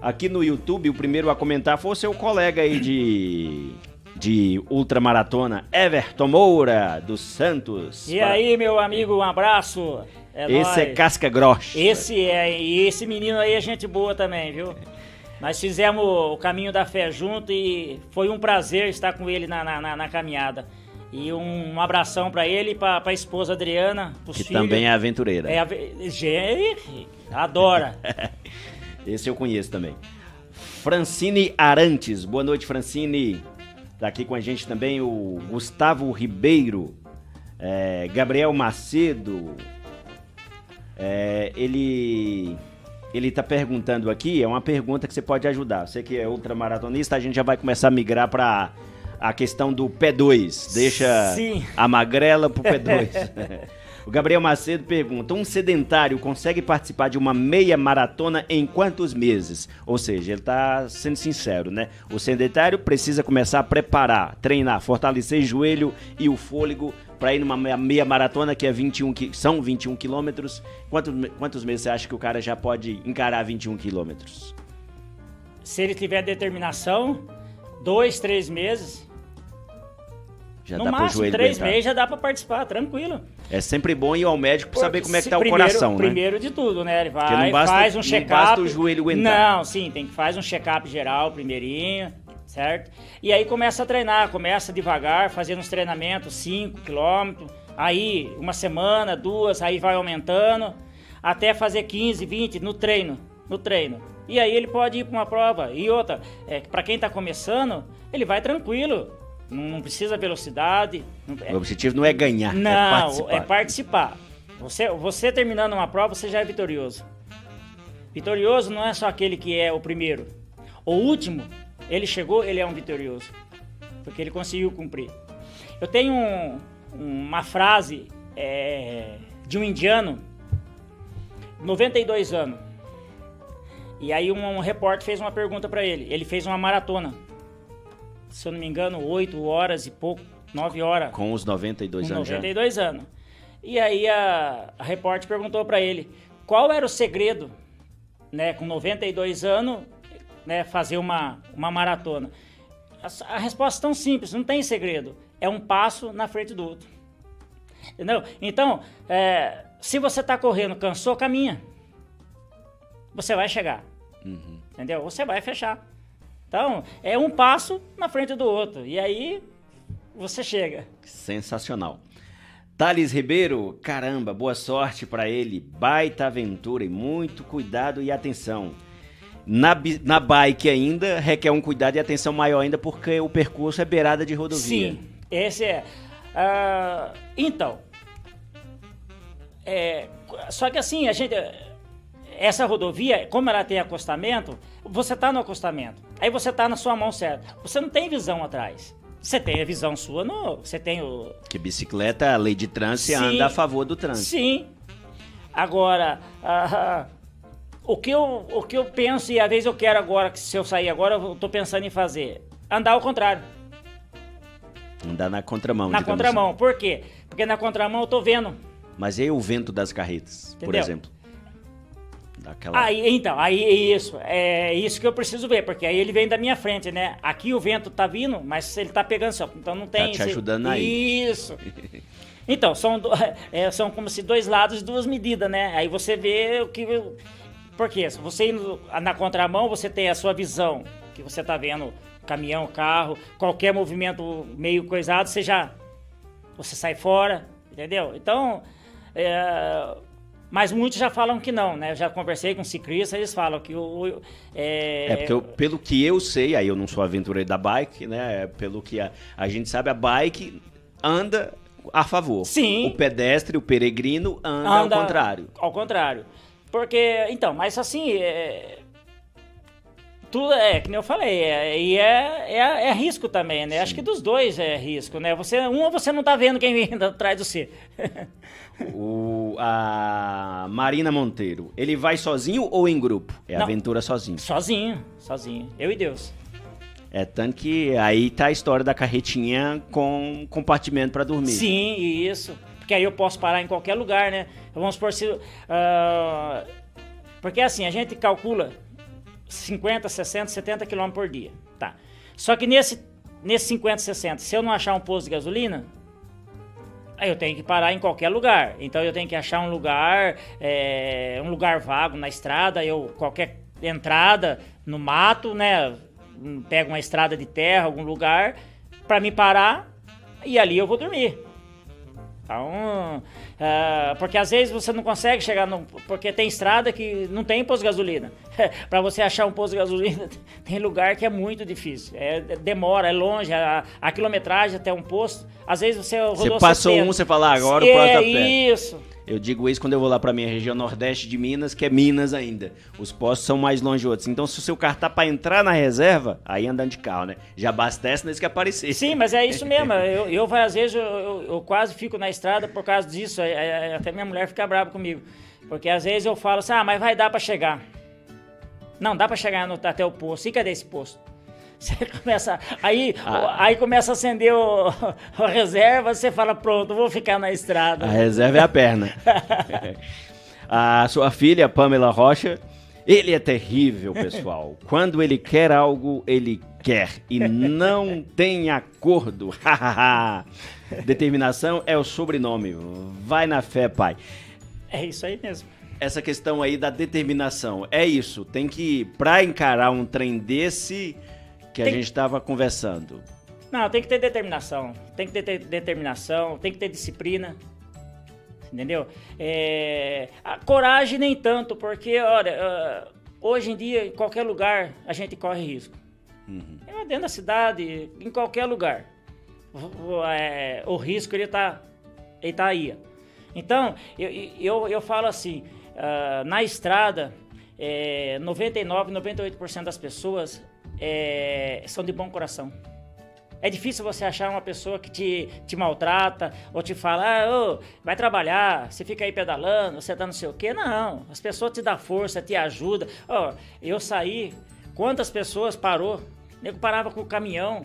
Aqui no YouTube, o primeiro a comentar foi o seu colega aí de, de ultramaratona, Everton Moura, dos Santos. E aí, meu amigo, um abraço. É Esse é nóis. casca grossa. Esse é, e esse menino aí é gente boa também, viu? Nós fizemos o caminho da fé junto e foi um prazer estar com ele na, na, na- caminhada. E um, um abração pra ele e pra, pra esposa Adriana, Que filhos. também é aventureira. É, gente, adora. [laughs] Esse eu conheço também. Francine Arantes. Boa noite, Francine. Tá aqui com a gente também o Gustavo Ribeiro. é, Gabriel Macedo. É, ele ele tá perguntando aqui, é uma pergunta que você pode ajudar. Você que é ultramaratonista, a gente já vai começar a migrar para a questão do P2. Deixa Sim. a magrela pro P2. [laughs] [laughs] O Gabriel Macedo pergunta: um sedentário consegue participar de uma meia maratona em quantos meses? Ou seja, ele está sendo sincero, né? O sedentário precisa começar a preparar, treinar, fortalecer joelho e o fôlego para ir numa meia maratona que é 21 são 21 quilômetros. Quantos, quantos meses você acha que o cara já pode encarar 21 quilômetros? Se ele tiver determinação, dois, três meses. Já no dá máximo, pro três aguentar. meses já dá para participar, tranquilo. É sempre bom ir ao médico para saber como é que tá o primeiro- coração, né? Primeiro de tudo, né? Ele vai, não basta- faz um não check-up. basta o joelho aguentar. Não, sim, tem que faz um check-up geral primeirinho, certo? E aí começa a treinar, começa devagar, fazendo uns treinamentos, 5 quilômetros, aí uma semana, duas, aí vai aumentando, até fazer 15, 20 no treino, no treino. E aí ele pode ir para uma prova. E outra, é, para quem tá começando, ele vai tranquilo. Não, não precisa velocidade. não- é- O objetivo não é ganhar, é não, participar. é participar. Você, você terminando uma prova, você já é vitorioso. Vitorioso não é só aquele que é o primeiro. O último, ele chegou, ele é um vitorioso. Porque ele conseguiu cumprir. Eu tenho um- uma frase é, de um indiano, 92 anos. E aí um, um repórter fez uma pergunta para ele. Ele fez uma maratona. Se eu não me engano, 8 horas e pouco, 9 horas Com os 92 com anos já. 92 anos. E aí a, a repórter perguntou para ele qual era o segredo, né, com 92 anos, né, fazer uma, uma maratona. A, a resposta é tão simples, não tem segredo. É um passo na frente do outro. Entendeu? Então, é, se você está correndo, cansou, caminha. Você vai chegar. Entendeu? Você vai fechar. Então, é um passo na frente do outro. E aí, você chega. Sensacional. Thales Ribeiro, caramba, boa sorte pra ele. Baita aventura e muito cuidado e atenção. Na, na bike ainda requer um cuidado e atenção maior ainda porque o percurso é beirada de rodovia. Sim, esse é. Ah, então, é, só que assim, a gente. Essa rodovia, como ela tem acostamento, você está no acostamento. Aí você está na sua mão certa. Você não tem visão atrás. Você tem a visão sua no. Você tem o. Que bicicleta, a lei de trânsito, Sim. anda a favor do trânsito. Sim. Agora, ah, o, que eu, o que eu penso, e às vezes eu quero agora, que se eu sair agora, eu tô pensando em fazer. Andar ao contrário. Andar na contramão, na contramão. assim. Por quê? Porque na contramão eu tô vendo. Mas e aí o vento das carretas, por Entendeu? exemplo? Daquela... Aí, então, aí é isso. É isso que eu preciso ver, porque aí ele vem da minha frente, né? Aqui o vento tá vindo, mas ele tá pegando só. Então não tem. te esse- ajudando aí. Isso. [laughs] Então, são, do- [laughs] é, são como se dois lados e duas medidas, né? Aí você vê o que. Porque se você indo na contramão, você tem a sua visão, que você tá vendo caminhão, carro, qualquer movimento meio coisado, você já. Você sai fora, entendeu? Então. é, mas muitos já falam que não, né? Eu já conversei com ciclistas, eles falam que o. o- é, É, porque eu- pelo que eu sei, aí eu não sou aventureiro da bike, né? é Pelo que a, a gente sabe, a bike anda a favor. Sim. O pedestre, o peregrino, anda, anda ao contrário. Ao contrário. Porque, então, mas assim, é, tudo é, que nem eu falei, é, e é, é, é risco também, né? Acho que dos dois é risco, né? Você, um, você não tá vendo quem vem [laughs] atrás de você. O, a Marina Monteiro, ele vai sozinho ou em grupo? É Não. aventura sozinho. sozinho, sozinho. Eu e Deus. É tanto que aí tá a história da carretinha com compartimento pra dormir. Sim, isso. Porque aí eu posso parar em qualquer lugar, né? Vamos supor se. ah, porque assim, a gente calcula 50, 60, 70 km por dia. Tá. Só que nesse, nesse 50, 60, se eu não achar um posto de gasolina, aí eu tenho que parar em qualquer lugar. Então eu tenho que achar um lugar, é, um lugar vago na estrada, eu qualquer entrada no mato, né? Pego uma estrada de terra, algum lugar, para me parar e ali eu vou dormir. Então, ah, porque às vezes você não consegue chegar no. Porque tem estrada que não tem posto de gasolina. [laughs] para você achar um posto de gasolina, [laughs] tem lugar que é muito difícil. É, demora, é longe, a, a quilometragem até um posto. Às vezes você Você rodou passou 70. um, você fala, "Ah, agora o é, próximo tá perto." isso. Eu digo isso quando eu vou lá pra minha região nordeste de Minas, que é Minas ainda. Os postos são mais longe outros. Então, se o seu carro tá pra entrar na reserva, aí andando de carro, né? Já abastece nesse que aparecer. Sim, mas é isso mesmo. [laughs] Eu, eu às vezes, eu, eu, eu, quase fico na estrada por causa disso. Até minha mulher fica brava comigo. Porque às vezes eu falo assim, ah, mas vai dar pra chegar. Não, dá pra chegar no, até o posto. E cadê esse posto? Você [laughs] começa, aí, ah. aí começa a acender o, [laughs] a reserva, você fala, pronto, vou ficar na estrada. A reserva é a perna. [laughs] a sua filha, Pamela Rocha, ele é terrível, pessoal. Quando ele quer algo, ele quer e não tem acordo. Determinação é o sobrenome. Vai na fé, pai. É isso aí mesmo. Essa questão aí da determinação, é isso. Tem que, pra encarar um trem desse, que tem... a gente estava conversando. Não, tem que ter determinação. Tem que ter determinação, tem que ter disciplina. Entendeu? É... A coragem nem tanto, porque, olha, hoje em dia, em qualquer lugar, a gente corre risco. Uhum. É dentro da cidade, em qualquer lugar. O, é, o risco, ele tá, ele tá aí. Então, eu, eu, eu falo assim, uh, na estrada, é, 99, 98% das pessoas é, são de bom coração. É difícil você achar uma pessoa que te, te maltrata ou te fala, ah, ô, vai trabalhar, você fica aí pedalando, você tá não sei o quê. Não, as pessoas te dão força, te ajudam. Ó, eu saí, quantas pessoas parou? O nego parava com o caminhão,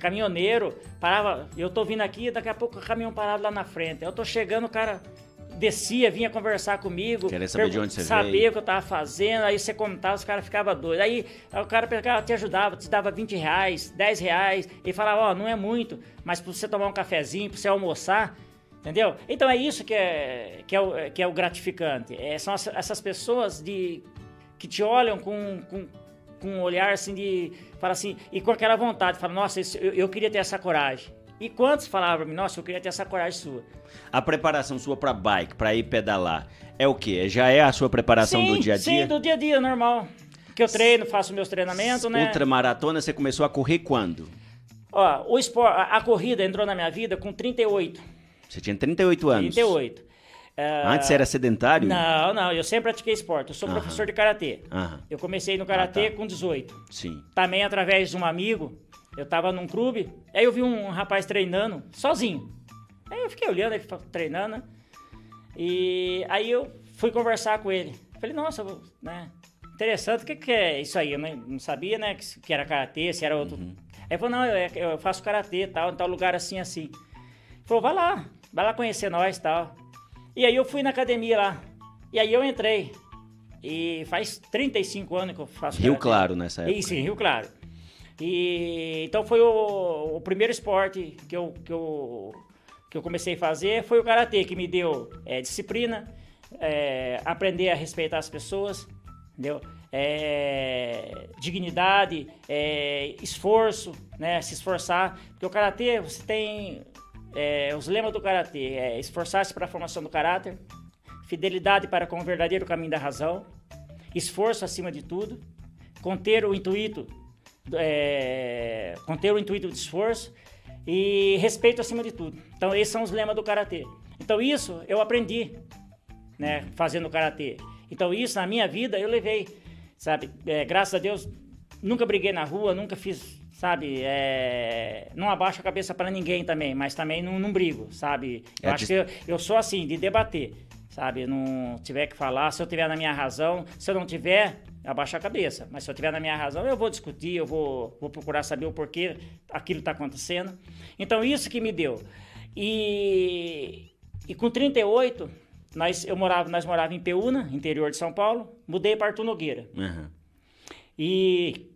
caminhoneiro, parava, eu tô vindo aqui, daqui a pouco o caminhão parado lá na frente. Eu tô chegando, o cara descia, vinha conversar comigo. Queria saber de onde você Saber veio. o que eu tava fazendo, aí você contava, os caras ficavam doidos. Aí o cara pegava, te ajudava, te dava 20 reais, 10 reais, e falava, ó, oh, não é muito, mas pra você tomar um cafezinho, pra você almoçar, entendeu? Então é isso que é, que é, o, que é o gratificante. É, são essas pessoas de, que te olham com, com, com um olhar assim de. Fala assim, e com aquela vontade, fala, nossa, eu, eu queria ter essa coragem. E quantos falavam pra mim, nossa, eu queria ter essa coragem sua. A preparação sua para bike, para ir pedalar, é o quê? Já é a sua preparação sim, do dia a dia? Sim, do dia a dia, normal. Que eu treino, faço meus treinamentos, né? Ultramaratona, você começou a correr quando? Ó, o esporte, a, a corrida entrou na minha vida com 38. Você tinha 38 anos? 38. Uh, Antes você era sedentário? Não, não, eu sempre pratiquei esporte. Eu sou -huh. professor de karatê. -huh. Eu comecei no karatê ah, tá. com 18. Sim. Também através de um amigo eu tava num clube, aí eu vi um rapaz treinando, sozinho. Aí eu fiquei olhando ele treinando, né? E aí eu fui conversar com ele. Falei, nossa, né? Interessante, o que, que é isso aí? Eu não sabia, né? Que era karatê, se era outro. Uhum. Aí ele falou, não, eu, eu faço karatê tal, em tal lugar assim, assim. Ele falou, vai lá, vai lá conhecer nós tal. E aí eu fui na academia lá. E aí eu entrei. E faz 35 anos que eu faço Rio karatê. Claro nessa época. Isso, Rio Claro. E então foi o, o primeiro esporte que eu, que, eu, que eu comecei a fazer foi o karatê que me deu é, disciplina, é, aprender a respeitar as pessoas, entendeu? É, dignidade, é, esforço, né? Se esforçar, porque o karatê você tem é, os lemas do karatê é esforçar-se para a formação do caráter, fidelidade para com o verdadeiro caminho da razão, esforço acima de tudo, conter o intuito é, conter o intuito de esforço e respeito acima de tudo. Então, esses são os lemas do Karatê. Então, isso eu aprendi, né, fazendo Karatê. Então, isso na minha vida eu levei, sabe? É, graças a Deus, nunca briguei na rua, nunca fiz, sabe? É, não abaixo a cabeça para ninguém também, mas também não, não brigo, sabe? Eu é acho que eu, eu sou assim, de debater, sabe? Não tiver que falar, se eu tiver na minha razão, se eu não tiver, abaixar a cabeça. Mas se eu tiver na minha razão, eu vou discutir, eu vou, vou procurar saber o porquê aquilo está acontecendo. Então, isso que me deu. E, e com 38, nós, eu morava, nós morávamos em Peúna, interior de São Paulo, mudei para Artur Nogueira. Uhum. E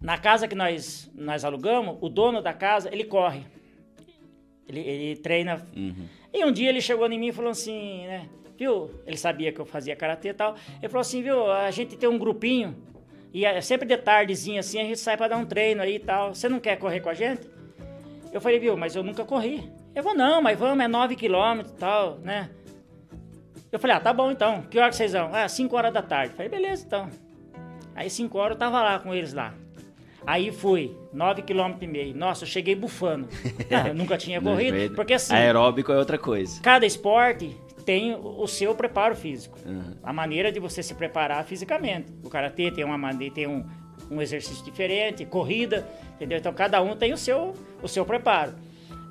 na casa que nós, nós alugamos, o dono da casa, ele corre. Ele, ele treina. Uhum. E um dia ele chegou em mim e falou assim, né? Viu? Ele sabia que eu fazia karatê e tal. Ele falou assim, viu? A gente tem um grupinho e é sempre de tardezinha assim a gente sai para dar um treino aí e tal. Você não quer correr com a gente? Eu falei, viu? Mas eu nunca corri. Eu vou não, mas vamos, é 9 quilômetros e tal, né? Eu falei, ah, tá bom então. Que hora que vocês vão? Ah, 5 horas da tarde. Eu falei, beleza então. Aí 5 horas eu tava lá com eles lá. Aí fui, 9 km e meio. Nossa, eu cheguei bufando. [laughs] eu nunca tinha corrido, porque assim... Aeróbico é outra coisa. Cada esporte tem o seu preparo físico. Uhum. A maneira de você se preparar fisicamente. O karatê tem uma maneira, tem um, um exercício diferente, corrida, entendeu? Então cada um tem o seu, o seu preparo.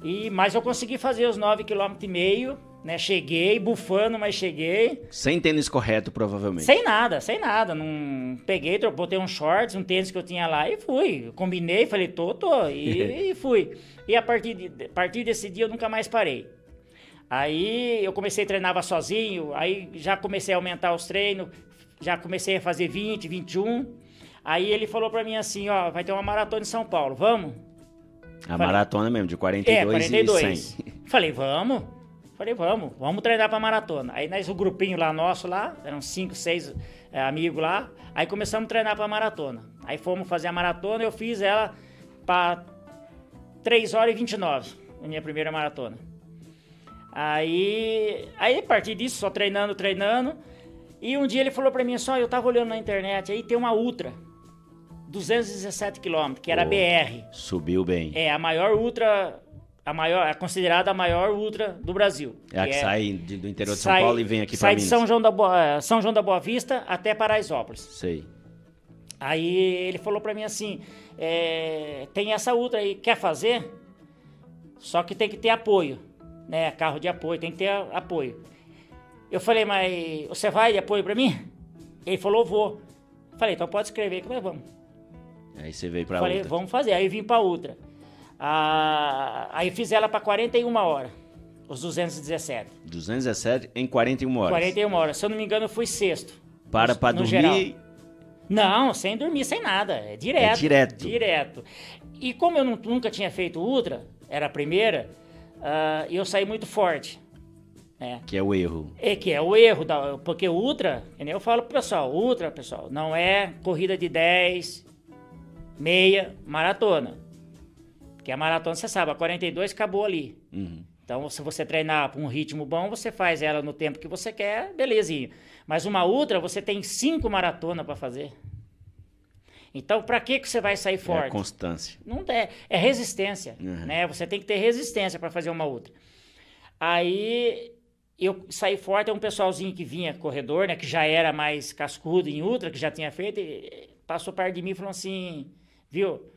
E mas eu consegui fazer os 9 km e meio, né? Cheguei bufando, mas cheguei. Sem tênis correto, provavelmente. Sem nada, sem nada. Não peguei, botei um shorts, um tênis que eu tinha lá e fui. Combinei, falei, tô, tô. E, [laughs] e fui. E a partir, de, a partir desse dia eu nunca mais parei. Aí eu comecei a treinar sozinho, aí já comecei a aumentar os treinos, já comecei a fazer 20, 21. Aí ele falou pra mim assim, ó, vai ter uma maratona em São Paulo, vamos? A Falei. maratona mesmo, de 42, É, 42. e 100. Falei, vamos. Falei, vamos, vamos treinar pra maratona. Aí nós, o grupinho lá nosso lá, eram cinco, seis é, amigos lá. Aí começamos a treinar pra maratona. Aí fomos fazer a maratona, eu fiz ela pra 3 horas e 29, a minha primeira maratona. Aí, aí a partir disso, só treinando, treinando. E um dia ele falou pra mim assim, ó, eu tava olhando na internet, aí tem uma Ultra, 217 quilômetros, que era a Oh. BR. Subiu bem. É a maior ultra, a maior, é considerada a maior ultra do Brasil. É a que é- sai de- do interior de São sai- Paulo e vem aqui pra Sai de Minas. São João, da Boa, São João da Boa Vista até Paraisópolis. Sei. Aí ele falou pra mim assim, é, tem essa ultra aí, quer fazer? Só que tem que ter apoio, né? Carro de apoio, tem que ter apoio. Eu falei, mas você vai de apoio pra mim? Ele falou, vou. Falei, então pode escrever que nós vamos. Aí você veio pra Falei, outra. vamos fazer. Aí vim pra Ultra. Ah, aí fiz ela pra 41 horas, os 217. 217 em 41 horas. 41 horas. Se eu não me engano, eu fui sexto. Para no- pra no dormir. geral. Não, sem dormir, sem nada. É direto. É direto. Direto. E como eu nu- nunca tinha feito Ultra, era a primeira, ah, eu saí muito forte. né? Que é o erro. É que é o erro, da, porque Ultra, nem eu falo pro pessoal, Ultra, pessoal, não é corrida de 10, meia, maratona. Porque a maratona, você sabe, a 42 acabou ali. Uhum. Então, se você treinar com um ritmo bom, você faz ela no tempo que você quer, belezinha. Mas uma Ultra, você tem cinco maratonas para fazer. Então, para que, que você vai sair É forte? constância. Não é, é resistência, Uhum. né? Você tem que ter resistência para fazer uma outra. Aí eu saí forte, é um pessoalzinho que vinha corredor, né, que já era mais cascudo em ultra, que já tinha feito, e passou perto de mim e falou assim, viu?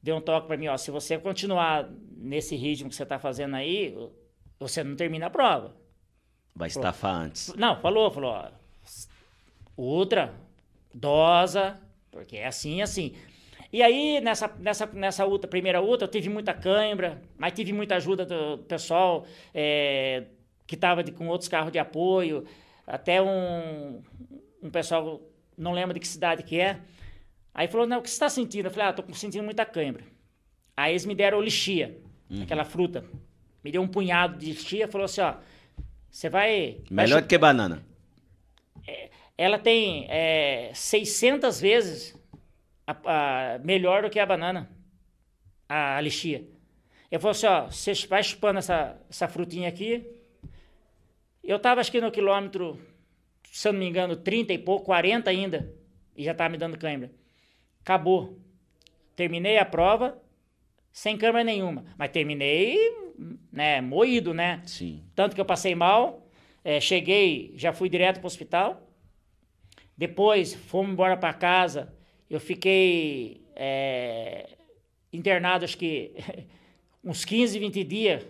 Deu um toque para mim, ó, se você continuar nesse ritmo que você tá fazendo aí, você não termina a prova. Vai estafar antes. Não, falou, falou, ó, ultra, dosa, porque é assim, assim. E aí, nessa, nessa, nessa ultra, primeira ultra, eu tive muita cãibra, mas tive muita ajuda do pessoal é, que estava com outros carros de apoio, até um, um pessoal, não lembro de que cidade que é, aí falou, não, o que você está sentindo? Eu falei, ah, tô sentindo muita cãibra. Aí eles me deram lixia, aquela fruta. Me deu um punhado de lixia, falou assim, ó, você vai... vai Melhor chu- do que banana. Ela tem é, 600 vezes a- a- melhor do que a banana, a, a lixia. Eu falei assim, ó, você vai chupando essa, essa frutinha aqui. Eu tava acho que no quilômetro, se eu não me engano, 30 e pouco, 40 ainda, e já tava me dando câimbra. Acabou. Terminei a prova sem câimbra nenhuma, mas terminei, né, moído, né? Sim. Tanto que eu passei mal, eh, cheguei, já fui direto para o hospital. Depois fomos embora para casa. Eu fiquei eh, internado, acho que [laughs] uns 15, 20 dias.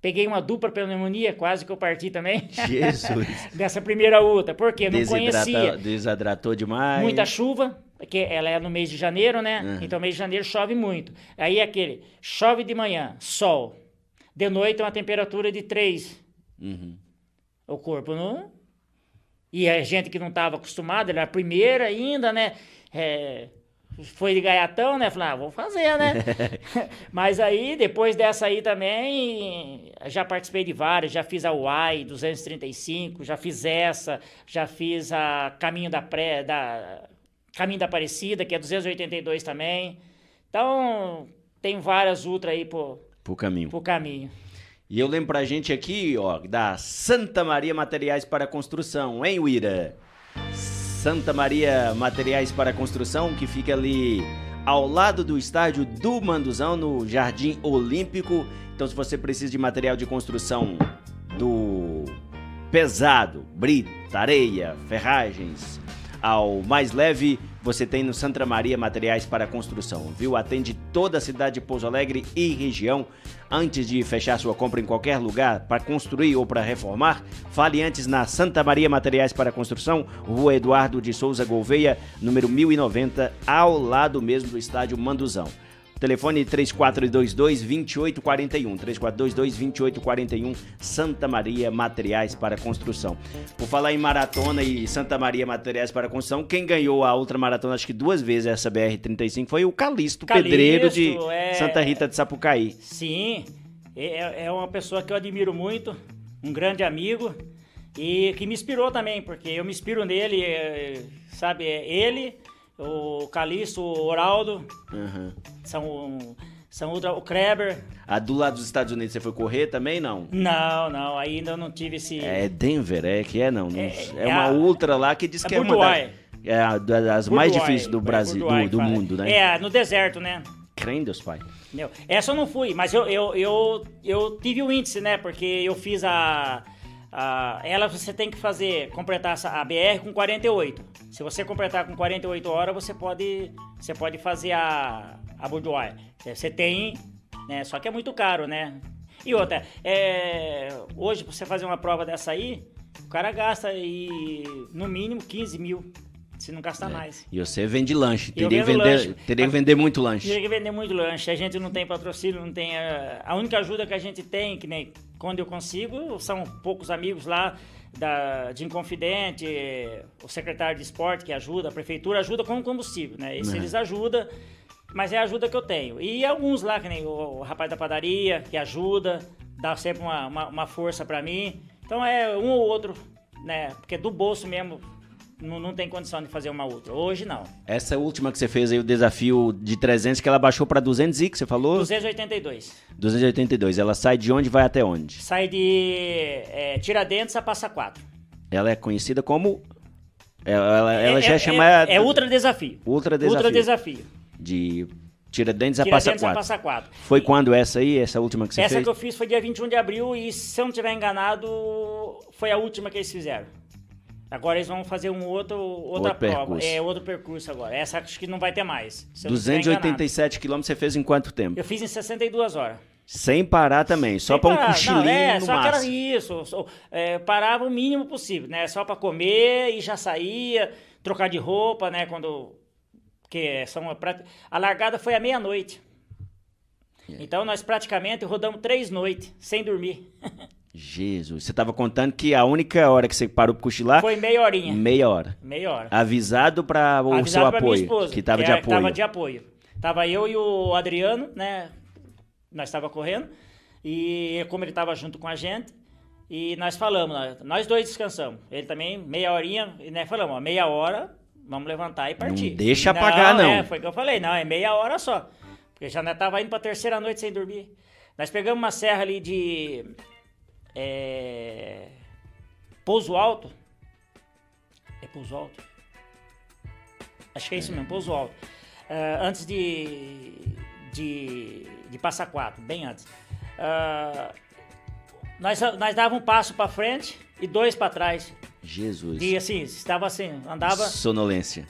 Peguei uma dupla pneumonia, quase que eu parti também. [laughs] Jesus. Dessa primeira luta. Porque eu não Desidrata- conhecia. Desidratou demais. Muita chuva, porque ela é no mês de janeiro, né? Uhum. Então, mês de janeiro chove muito. Aí é aquele, chove de manhã, sol. De noite, uma temperatura de 3. Uhum. O corpo não. E a gente que não estava acostumada, era a primeira ainda, né? É, foi de gaiatão, né? Falei, ah, vou fazer, né? [laughs] Mas aí, depois dessa aí também, já participei de várias, já fiz a UAI 235, já fiz essa, já fiz a Caminho da Pré, da Caminho da Aparecida, que é 282 também. Então, tem várias ultra aí pro, Pro caminho. pro caminho. E eu lembro pra gente aqui, ó, da Santa Maria Materiais para Construção, hein, Uira? Santa Maria Materiais para Construção, que fica ali ao lado do estádio do Manduzão, no Jardim Olímpico. Então, se você precisa de material de construção do pesado, brita, areia, ferragens, ao mais leve, você tem no Santa Maria Materiais para Construção, viu? Atende toda a cidade de Pouso Alegre e região. Antes de fechar sua compra em qualquer lugar para construir ou para reformar, fale antes na Santa Maria Materiais para Construção, Rua Eduardo de Souza Gouveia, número 1090, ao lado mesmo do estádio Manduzão. Telefone 3422-2841. 3422-2841. Santa Maria Materiais para Construção. Por falar em maratona e Santa Maria Materiais para Construção, quem ganhou a outra maratona, acho que duas vezes essa BR-35, foi o Calixto, Calixto, pedreiro de é... Santa Rita de Sapucaí. Sim, é, é uma pessoa que eu admiro muito, um grande amigo. E que me inspirou também, porque eu me inspiro nele, é, sabe? É ele, o Calixto, o Oraldo, Uhum. são, são outra, o Kreber. A do lado dos Estados Unidos você foi correr também, não? Não, não, ainda não tive esse. É Denver, é que é não. É, É- é uma a- ultra lá que diz é que é uma da- Budweiser. é das mais difíceis do é Brasil, do, do mundo, né? É, no deserto, né? Crê em Deus, pai. Meu, essa eu não fui, mas eu, eu, eu, eu tive o índice, né? Porque eu fiz a, a. Ela você tem que fazer, completar essa- a BR com 48. Se você completar com 48 horas, você pode, você pode fazer a, a Budweiser. Você tem, né? Só que é muito caro, né? E outra, é, hoje pra você fazer uma prova dessa aí, o cara gasta aí, no mínimo 15 mil, se não gastar mais. E você vende lanche. Teria vender, lanche. teria que vender muito lanche. Tinha que vender muito lanche. A gente não tem patrocínio, não tem. A, a única ajuda que a gente tem, que nem quando eu consigo, são poucos amigos lá da, de Inconfidente, o secretário de esporte que ajuda, a prefeitura ajuda com combustível, né? Isso Uhum. eles ajudam, mas é a ajuda que eu tenho. E alguns lá, que nem o, o rapaz da padaria, que ajuda, dá sempre uma, uma, uma força pra mim. Então é um ou outro, né? Porque do bolso mesmo. Não, não tem condição de fazer uma outra. Hoje não. Essa última que você fez aí, o desafio de 300, que ela baixou pra 200 e que você falou? 282. 282. Ela sai de onde e vai até onde? Sai de é, Tiradentes a Passa Quatro. Ela é conhecida como... Ela, ela é, já é, chama... É, é Ultra Desafio. Ultra Desafio. Ultra Desafio. De Tiradentes a Passa Tiradentes a 4. Passa Quatro. Foi quando essa aí, essa última que você Essa fez? que eu fiz foi dia 21 de abril e, se eu não estiver enganado, foi a última que eles fizeram. Agora eles vão fazer um outro, outra Outro prova. percurso. É, outro percurso agora. Essa acho que não vai ter mais. se eu não estiver enganado. 287 quilômetros você fez em quanto tempo? Eu fiz em 62 horas. Sem parar também, só pra um cochilinho Não, é, no só que era máximo. isso. só- é, parava o mínimo possível, né? Só pra comer e já saía, trocar de roupa, né? Quando. Que são pra- a largada foi à meia-noite. É. Então nós praticamente rodamos três noites sem dormir. [laughs] Jesus, você tava contando que a única hora que você parou pra cochilar, Foi meia horinha. meia hora. Meia hora. Avisado pra o Avisado seu pra minha apoio, esposa, que tava de era- apoio. Tava de apoio. Tava eu e o Adriano, né? Nós tava correndo. E como ele tava junto com a gente, e nós falamos, nós- dois descansamos. Ele também, meia horinha, e nós falamos, ó, meia hora, vamos levantar e partir. deixa apagar, não. É, foi o que eu falei, não, é meia hora só. Porque já nós tava indo pra terceira noite sem dormir. Nós pegamos uma serra ali de. É, Pouso Alto. É Pouso Alto? Acho que é isso mesmo, Pouso Alto. Ah, antes de, de, de Passa Quatro, bem antes. Ah, nós, nós dava um passo para frente e dois para trás. Jesus. E assim, estava assim, andava Sonolência.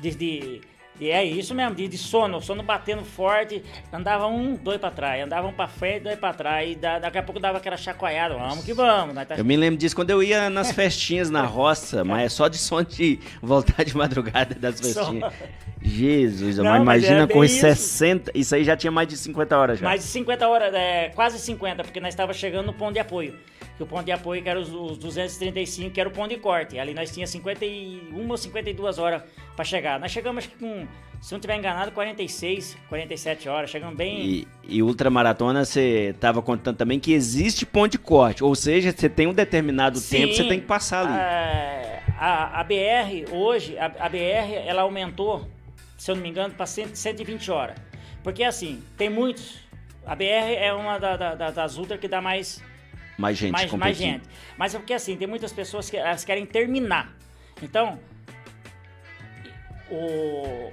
de, de- de- é isso mesmo, de, de sono, sono batendo forte, andava um, dois para trás, andava um para frente, dois para trás, e da- daqui a pouco dava aquela chacoalhada, vamos que vamos. Nós tá- Eu me lembro disso quando eu ia nas festinhas na roça, mas é só de som de voltar de madrugada das Só. Jesus, mas imagina é bem correr isso. 60. Isso aí já tinha mais de 50 horas já. Mais de 50 horas, é, quase 50, porque nós estávamos chegando no ponto de apoio. Que o ponto de apoio que era os, os 235, que era o ponto de corte. Ali nós tínhamos 51 ou 52 horas para chegar. Nós chegamos, acho que com, se não tiver enganado, 46, 47 horas. Chegamos bem. E, e ultramaratona, você tava contando também que existe ponto de corte. Ou seja, você tem um determinado Sim, tempo, você tem que passar ali. é, A, a BR, hoje, a, a BR, ela aumentou, se eu não me engano, para 120 horas. Porque assim, tem muitos. A BR é uma da- da- da- das ultras que dá mais mais gente mais, mais gente. Mas é porque assim, tem muitas pessoas que elas querem terminar. Então, o,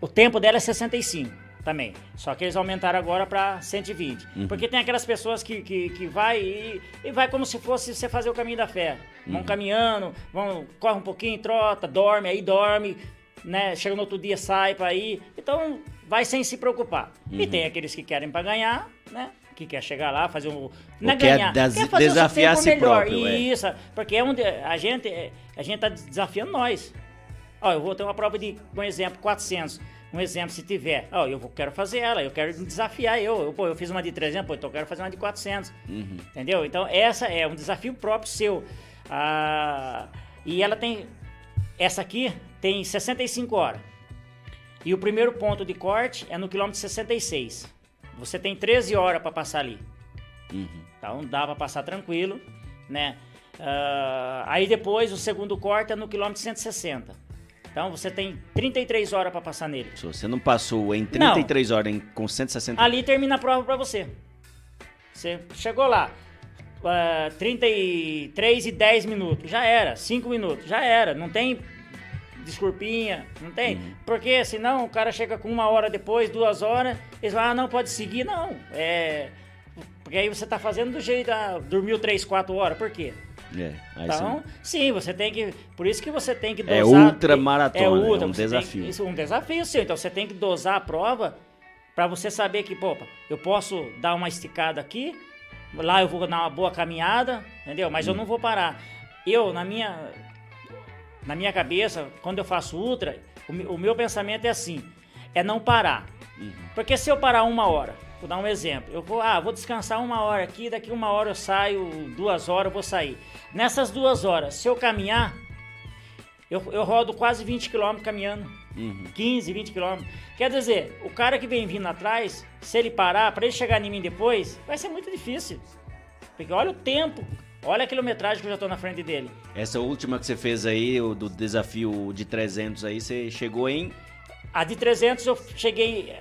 o tempo dela é 65. também. Só que eles aumentaram agora para 120. Uhum. Porque tem aquelas pessoas que, que, que vai e, e vai como se fosse você fazer o caminho da fé. Vão Uhum. caminhando, vão, corre um pouquinho, trota, dorme, aí dorme, né? Chega no outro dia, sai para ir. Então, vai sem se preocupar. Uhum. E tem aqueles que querem para ganhar, né? Que quer chegar lá, fazer um. Não é quer ganhar, des- quer fazer desafiar a si melhor. próprio, é. Isso, porque é onde a gente, a gente tá desafiando nós. Ó, eu vou ter uma prova de, um exemplo, 400. Um exemplo, se tiver. Ó, eu vou, quero fazer ela, eu quero desafiar eu. eu. Pô, eu fiz uma de 300, pô, então eu quero fazer uma de 400. Entendeu? Então, essa é um desafio próprio seu. Ah, e ela tem. Essa aqui tem 65 horas. E o primeiro ponto de corte é no quilômetro 66. Você tem 13 horas para passar ali. Então dá para passar tranquilo, né? Ah, aí depois o segundo corte é no quilômetro 160. Então você tem 33 horas para passar nele. Se você não passou em 33 horas em, com 160 Ali termina a prova para você. Você chegou lá, ah, 33 e 10 minutos, já era. 5 minutos, já era. Não tem desculpinha, não tem? Porque senão o cara chega com uma hora depois, duas horas, eles falam, ah, não, pode seguir. Não, é... Porque aí você tá fazendo do jeito, ah, dormiu 3, 4 horas, por quê? É, aí Então, sim. sim, você tem que. Por isso que você tem que É dosar. ultramaratona, é um você tem- desafio. isso é um desafio seu. Então você tem que dosar a prova para você saber que, pô, eu posso dar uma esticada aqui, lá eu vou dar uma boa caminhada, entendeu? Mas Hum. eu não vou parar. Eu, na minha. Na minha cabeça, quando eu faço ultra, o, me- o meu pensamento é assim: é não parar. Uhum. Porque se eu parar uma hora, vou dar um exemplo, eu vou, ah, vou descansar uma hora aqui, daqui uma hora eu saio, duas horas eu vou sair. Nessas duas horas, se eu caminhar, eu, eu rodo quase 20 km caminhando. 15, 20 km. Quer dizer, o cara que vem vindo atrás, se ele parar, para ele chegar em mim depois, vai ser muito difícil. Porque olha o tempo, olha a quilometragem que eu já tô na frente dele. Essa última que você fez aí, o do desafio de 300 aí, você chegou em... A de 300 eu cheguei,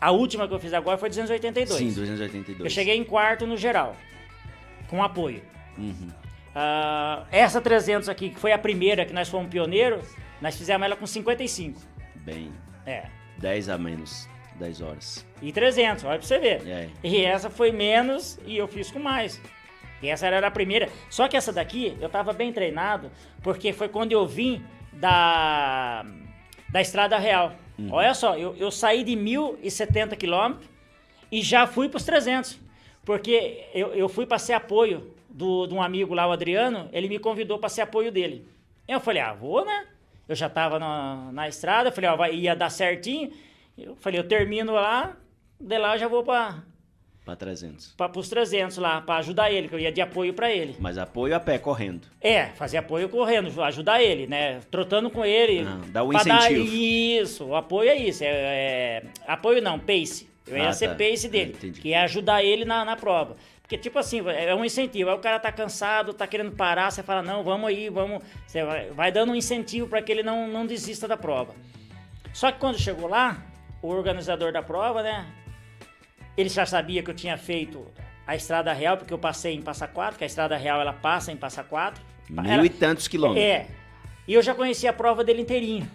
a última que eu fiz agora foi 282. Sim, 282. Eu cheguei em quarto no geral, com apoio. Uhum. Ah, essa 300 aqui, que foi a primeira que nós fomos pioneiro, nós fizemos ela com 55. Bem, É. 10 a menos, 10 horas. E 300, olha pra você ver. É. E essa foi menos e eu fiz com mais. E essa era a primeira. Só que essa daqui eu tava bem treinado, porque foi quando eu vim da, da Estrada Real. Olha só, eu, eu saí de 1070 quilômetros e já fui pros 300. Porque eu, eu fui para ser apoio do, de um amigo lá, o Adriano, ele me convidou para ser apoio dele. Eu falei, ah, vou, né? Eu já tava na, na estrada, falei, ó, vai, ia dar certinho. Eu falei, eu termino lá, de lá eu já vou para Pra 300. para os 300 lá, para ajudar ele, que eu ia de apoio para ele. Mas apoio a pé, correndo. É, fazer apoio correndo, ajudar ele, né? Trotando com ele. Ah, dá o pra incentivo. isso, o apoio é isso. É, é- apoio não, pace. Eu ia Ah, ser tá. pace dele, Entendi. que é ajudar ele na, na prova. Porque, tipo assim, é um incentivo. Aí o cara tá cansado, tá querendo parar, você fala, não, vamos aí, vamos. Você vai, vai dando um incentivo para que ele não, não desista da prova. Só que quando chegou lá, o organizador da prova, né? Ele já sabia que eu tinha feito a Estrada Real, porque eu passei em Passa Quatro, que a Estrada Real ela passa em Passa Quatro. Mil Era- e tantos quilômetros. é. E eu já conhecia a prova dele inteirinho.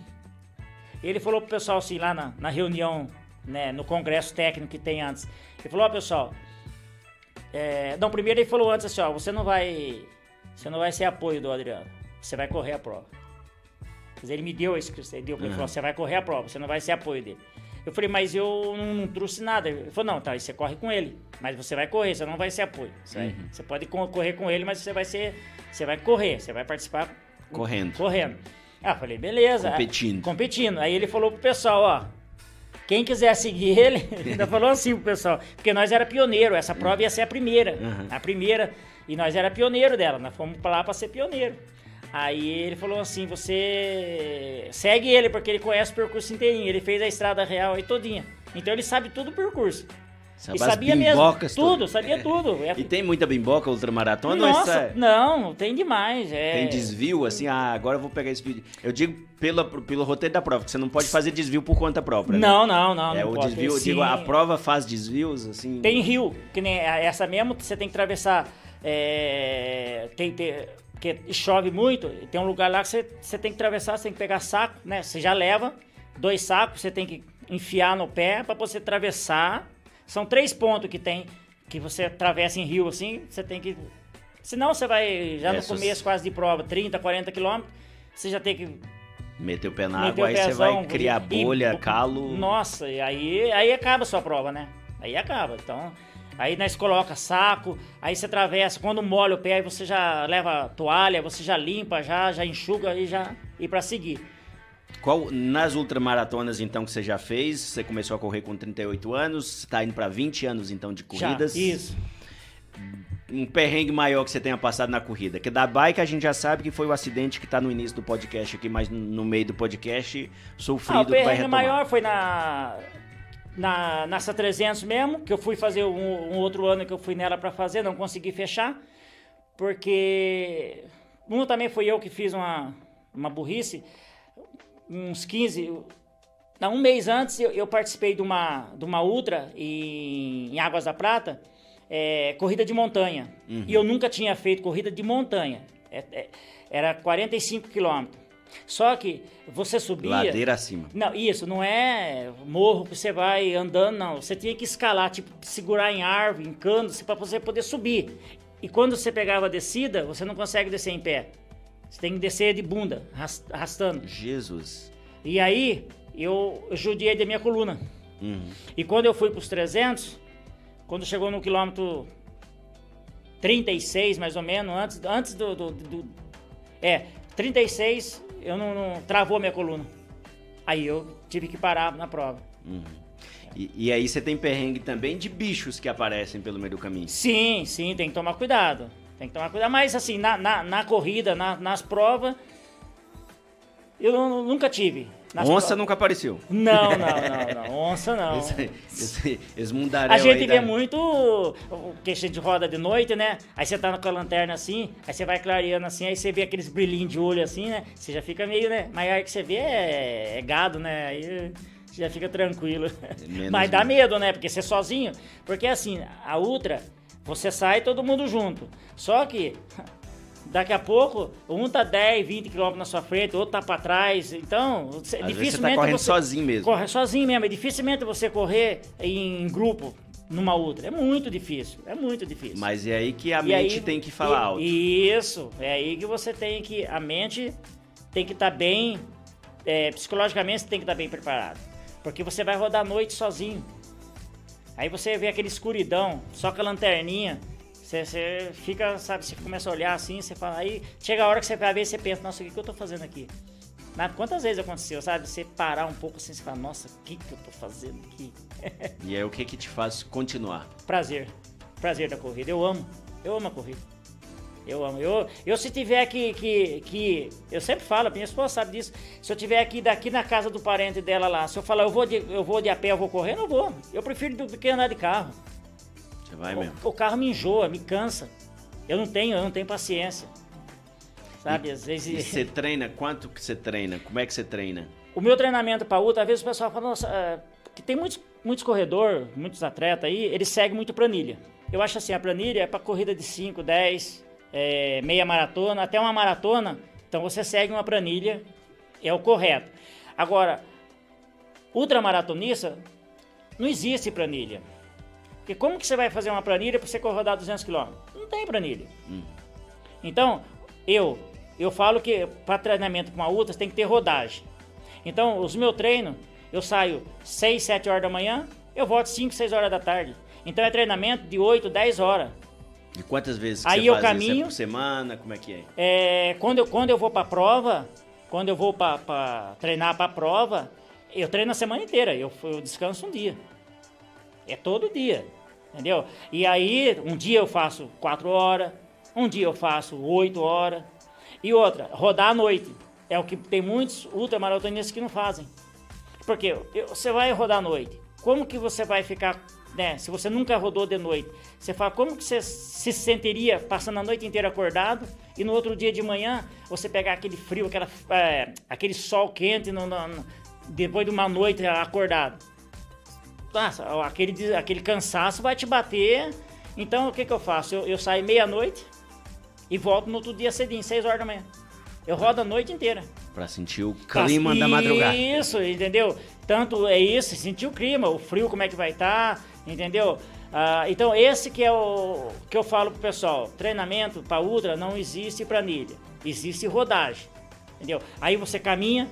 Ele falou pro pessoal assim, lá na, na reunião, né, no congresso técnico que tem antes. Ele falou, ó, pessoal. é, Não, primeiro ele falou antes assim, ó, você não vai. Você não vai ser apoio do Adriano. Você vai correr a prova. Dizer, ele me deu esse ele deu, ele falou, você vai correr a prova, você não vai ser apoio dele. Eu falei, mas eu não, não trouxe nada. Ele falou, não, tá, aí você corre com ele. Mas você vai correr, você não vai ser apoio. Você, vai- você pode co- correr com ele, mas você vai ser. Você vai correr, você vai participar Correndo. correndo. Ah, falei, beleza. Competindo. Competindo. Aí ele falou pro pessoal, ó, quem quiser seguir [laughs] ele, ainda falou assim pro pessoal, porque nós era pioneiro, essa prova ia ser a primeira, Uhum. a primeira, e nós era pioneiro dela, nós fomos pra lá pra ser pioneiro. Aí ele falou assim, você segue ele, porque ele conhece o percurso inteirinho, ele fez a estrada real aí todinha. Então ele sabe todo o percurso. Sabe e sabia mesmo, tudo, sabia tudo. É- E tem muita bimboca ultramaratona? Nossa, essa- não, tem demais. É... Tem desvio, assim, ah, agora eu vou pegar esse vídeo. Eu digo pela, pelo roteiro da prova, que você não pode fazer desvio por conta própria. né? Não, não, não. É não o pode. desvio, eu Sim. digo, a prova faz desvios, assim. Tem rio, que nem essa mesmo, você tem que atravessar. é, tem, tem, porque chove muito, tem um lugar lá que você, você tem que atravessar, você tem que pegar saco, né? Você já leva dois sacos, você tem que enfiar no pé para você atravessar. São três pontos que tem, que você atravessa em rio assim, você tem que... Senão você vai, já Essas- no começo quase de prova, 30, 40 quilômetros, você já tem que Meter o pé na água, aí você vai criar e- bolha, e- calo. Nossa, e aí, aí acaba a sua prova, né? Aí acaba. Então, aí nós coloca saco, aí você atravessa, quando molha o pé, aí você já leva toalha, você já limpa, já, já enxuga e já e para seguir. Qual, nas ultramaratonas, então, que você já fez, você começou a correr com 38 anos, tá indo pra 20 anos, então, de corridas. Já, isso. Um perrengue maior que você tenha passado na corrida. Que da bike a gente já sabe que foi o acidente que tá no início do podcast aqui, mas no meio do podcast, Ah, sofrido o que vai perrengue retomar. maior foi na na nessa 300 mesmo, que eu fui fazer um, um outro ano que eu fui nela para fazer, não consegui fechar, porque um também foi eu que fiz uma, uma burrice, uns 15, não, um mês antes eu, eu participei de uma, de uma ultra em, em Águas da Prata, é, corrida de montanha, Uhum. e eu nunca tinha feito corrida de montanha, É- é- era 45 quilômetros. Só que você subia. Ladeira acima. Não, isso, não é morro que você vai andando, não. Você tinha que escalar, tipo, segurar em árvore, em cano, para você poder subir. E quando você pegava a descida, você não consegue descer em pé. Você tem que descer de bunda, arras- arrastando. Jesus. E aí, eu judiei da minha coluna. Uhum. E quando eu fui para os 300, quando chegou no quilômetro 36, mais ou menos, antes, antes do, do- do- É, 36, eu não, não- Travou minha coluna. Aí eu tive que parar na prova. E, e aí você tem perrengue também de bichos que aparecem pelo meio do caminho. Sim, sim, tem que tomar cuidado. Tem que tomar cuidado. Mas assim, na, na, na corrida, na- nas provas, eu nu- nunca tive. Nas Onça pro- nunca apareceu. Não, não, [laughs] não, não. Onça não. Esse, esse, esse mundaréu A gente vê da- muito que a gente roda de noite, né? Aí você tá com a lanterna assim, aí você vai clareando assim, aí você vê aqueles brilhinhos de olho assim, né? Você já fica meio, né? Aí que você vê é, é gado, né? Aí você já fica tranquilo. menos Mas dá medo. né? Porque você sozinho. Porque assim, a Ultra, você sai todo mundo junto. Só que daqui a pouco, um tá 10, 20 km na sua frente, outro tá pra trás. Então, Às vezes você dificilmente tá correndo você- sozinho mesmo. Corre sozinho mesmo. É dificilmente você correr em grupo numa outra. É muito difícil. É muito difícil. Mas é aí que a E mente aí- tem que falar e- alto. Isso. É aí que você tem que. A mente tem que estar bem. é, psicologicamente você tem que estar bem preparado. Porque você vai rodar a noite sozinho. Aí você vê aquela escuridão, só com a lanterninha. Você, você fica, sabe, você começa a olhar assim, você fala. Aí chega a hora que você vai ver e você pensa, nossa, o que, que eu tô fazendo aqui? Na- Quantas vezes aconteceu, sabe? Você parar um pouco assim, você fala, nossa, o que, que eu tô fazendo aqui? E aí o que que te faz continuar? Prazer. Prazer da corrida. Eu amo. Eu amo a corrida. Eu amo. Eu, eu se tiver que, que, que. Eu sempre falo, minha esposa sabe disso. Se eu tiver aqui daqui na casa do parente dela lá, se eu falar eu vou de, eu vou de a pé, eu vou correr, eu não vou. Eu prefiro do que andar de carro. Vai mesmo. O, o carro me enjoa, me cansa. Eu não tenho, eu não tenho paciência. Sabe, às E vezes. [laughs] você treina? Quanto que você treina? Como é que você treina? O meu treinamento para ultra, às vezes o pessoal fala, nossa, é, que tem muitos, muitos corredores, muitos atletas aí, eles seguem muito planilha. Eu acho assim, a planilha é para corrida de 5, 10, é, meia maratona, até uma maratona. Então você segue uma planilha, é o correto. Agora, ultramaratonista, não existe planilha. Porque como que você vai fazer uma planilha para você rodar 200 km? Não tem planilha. Então, eu eu falo que para treinamento com a ultra você tem que ter rodagem. Então, os meus treinos, eu saio 6, 7 horas da manhã, eu volto 5, 6 horas da tarde. Então é treinamento de 8, 10 horas. E quantas vezes Aí você eu? É caminho- por semana? Como é que é? É, quando, eu, quando eu vou para prova, quando eu vou para treinar para prova, eu treino a semana inteira, eu, eu descanso um dia. É todo dia, entendeu? E aí, um dia eu faço 4 horas, um dia eu faço 8 horas. E outra, rodar à noite. É o que tem muitos ultramaratonistas que não fazem. Porque você vai rodar à noite. Como que você vai ficar, né? Se você nunca rodou de noite, você fala como que você se sentiria passando a noite inteira acordado e no outro dia de manhã você pegar aquele frio, aquela, é, aquele sol quente no- no- no- depois de uma noite acordado. Nossa, aquele, aquele cansaço vai te bater. Então o que, que eu faço? Eu, eu saio meia-noite e volto no outro dia cedinho, 6 horas da manhã. Eu rodo a noite inteira. Pra sentir o clima da madrugada. Isso, entendeu? Tanto é isso, sentir o clima, o frio, como é que vai estar, tá, entendeu? Ah, então, esse que é o que eu falo pro pessoal: treinamento para ultra não existe planilha, existe rodagem, entendeu? Aí você caminha,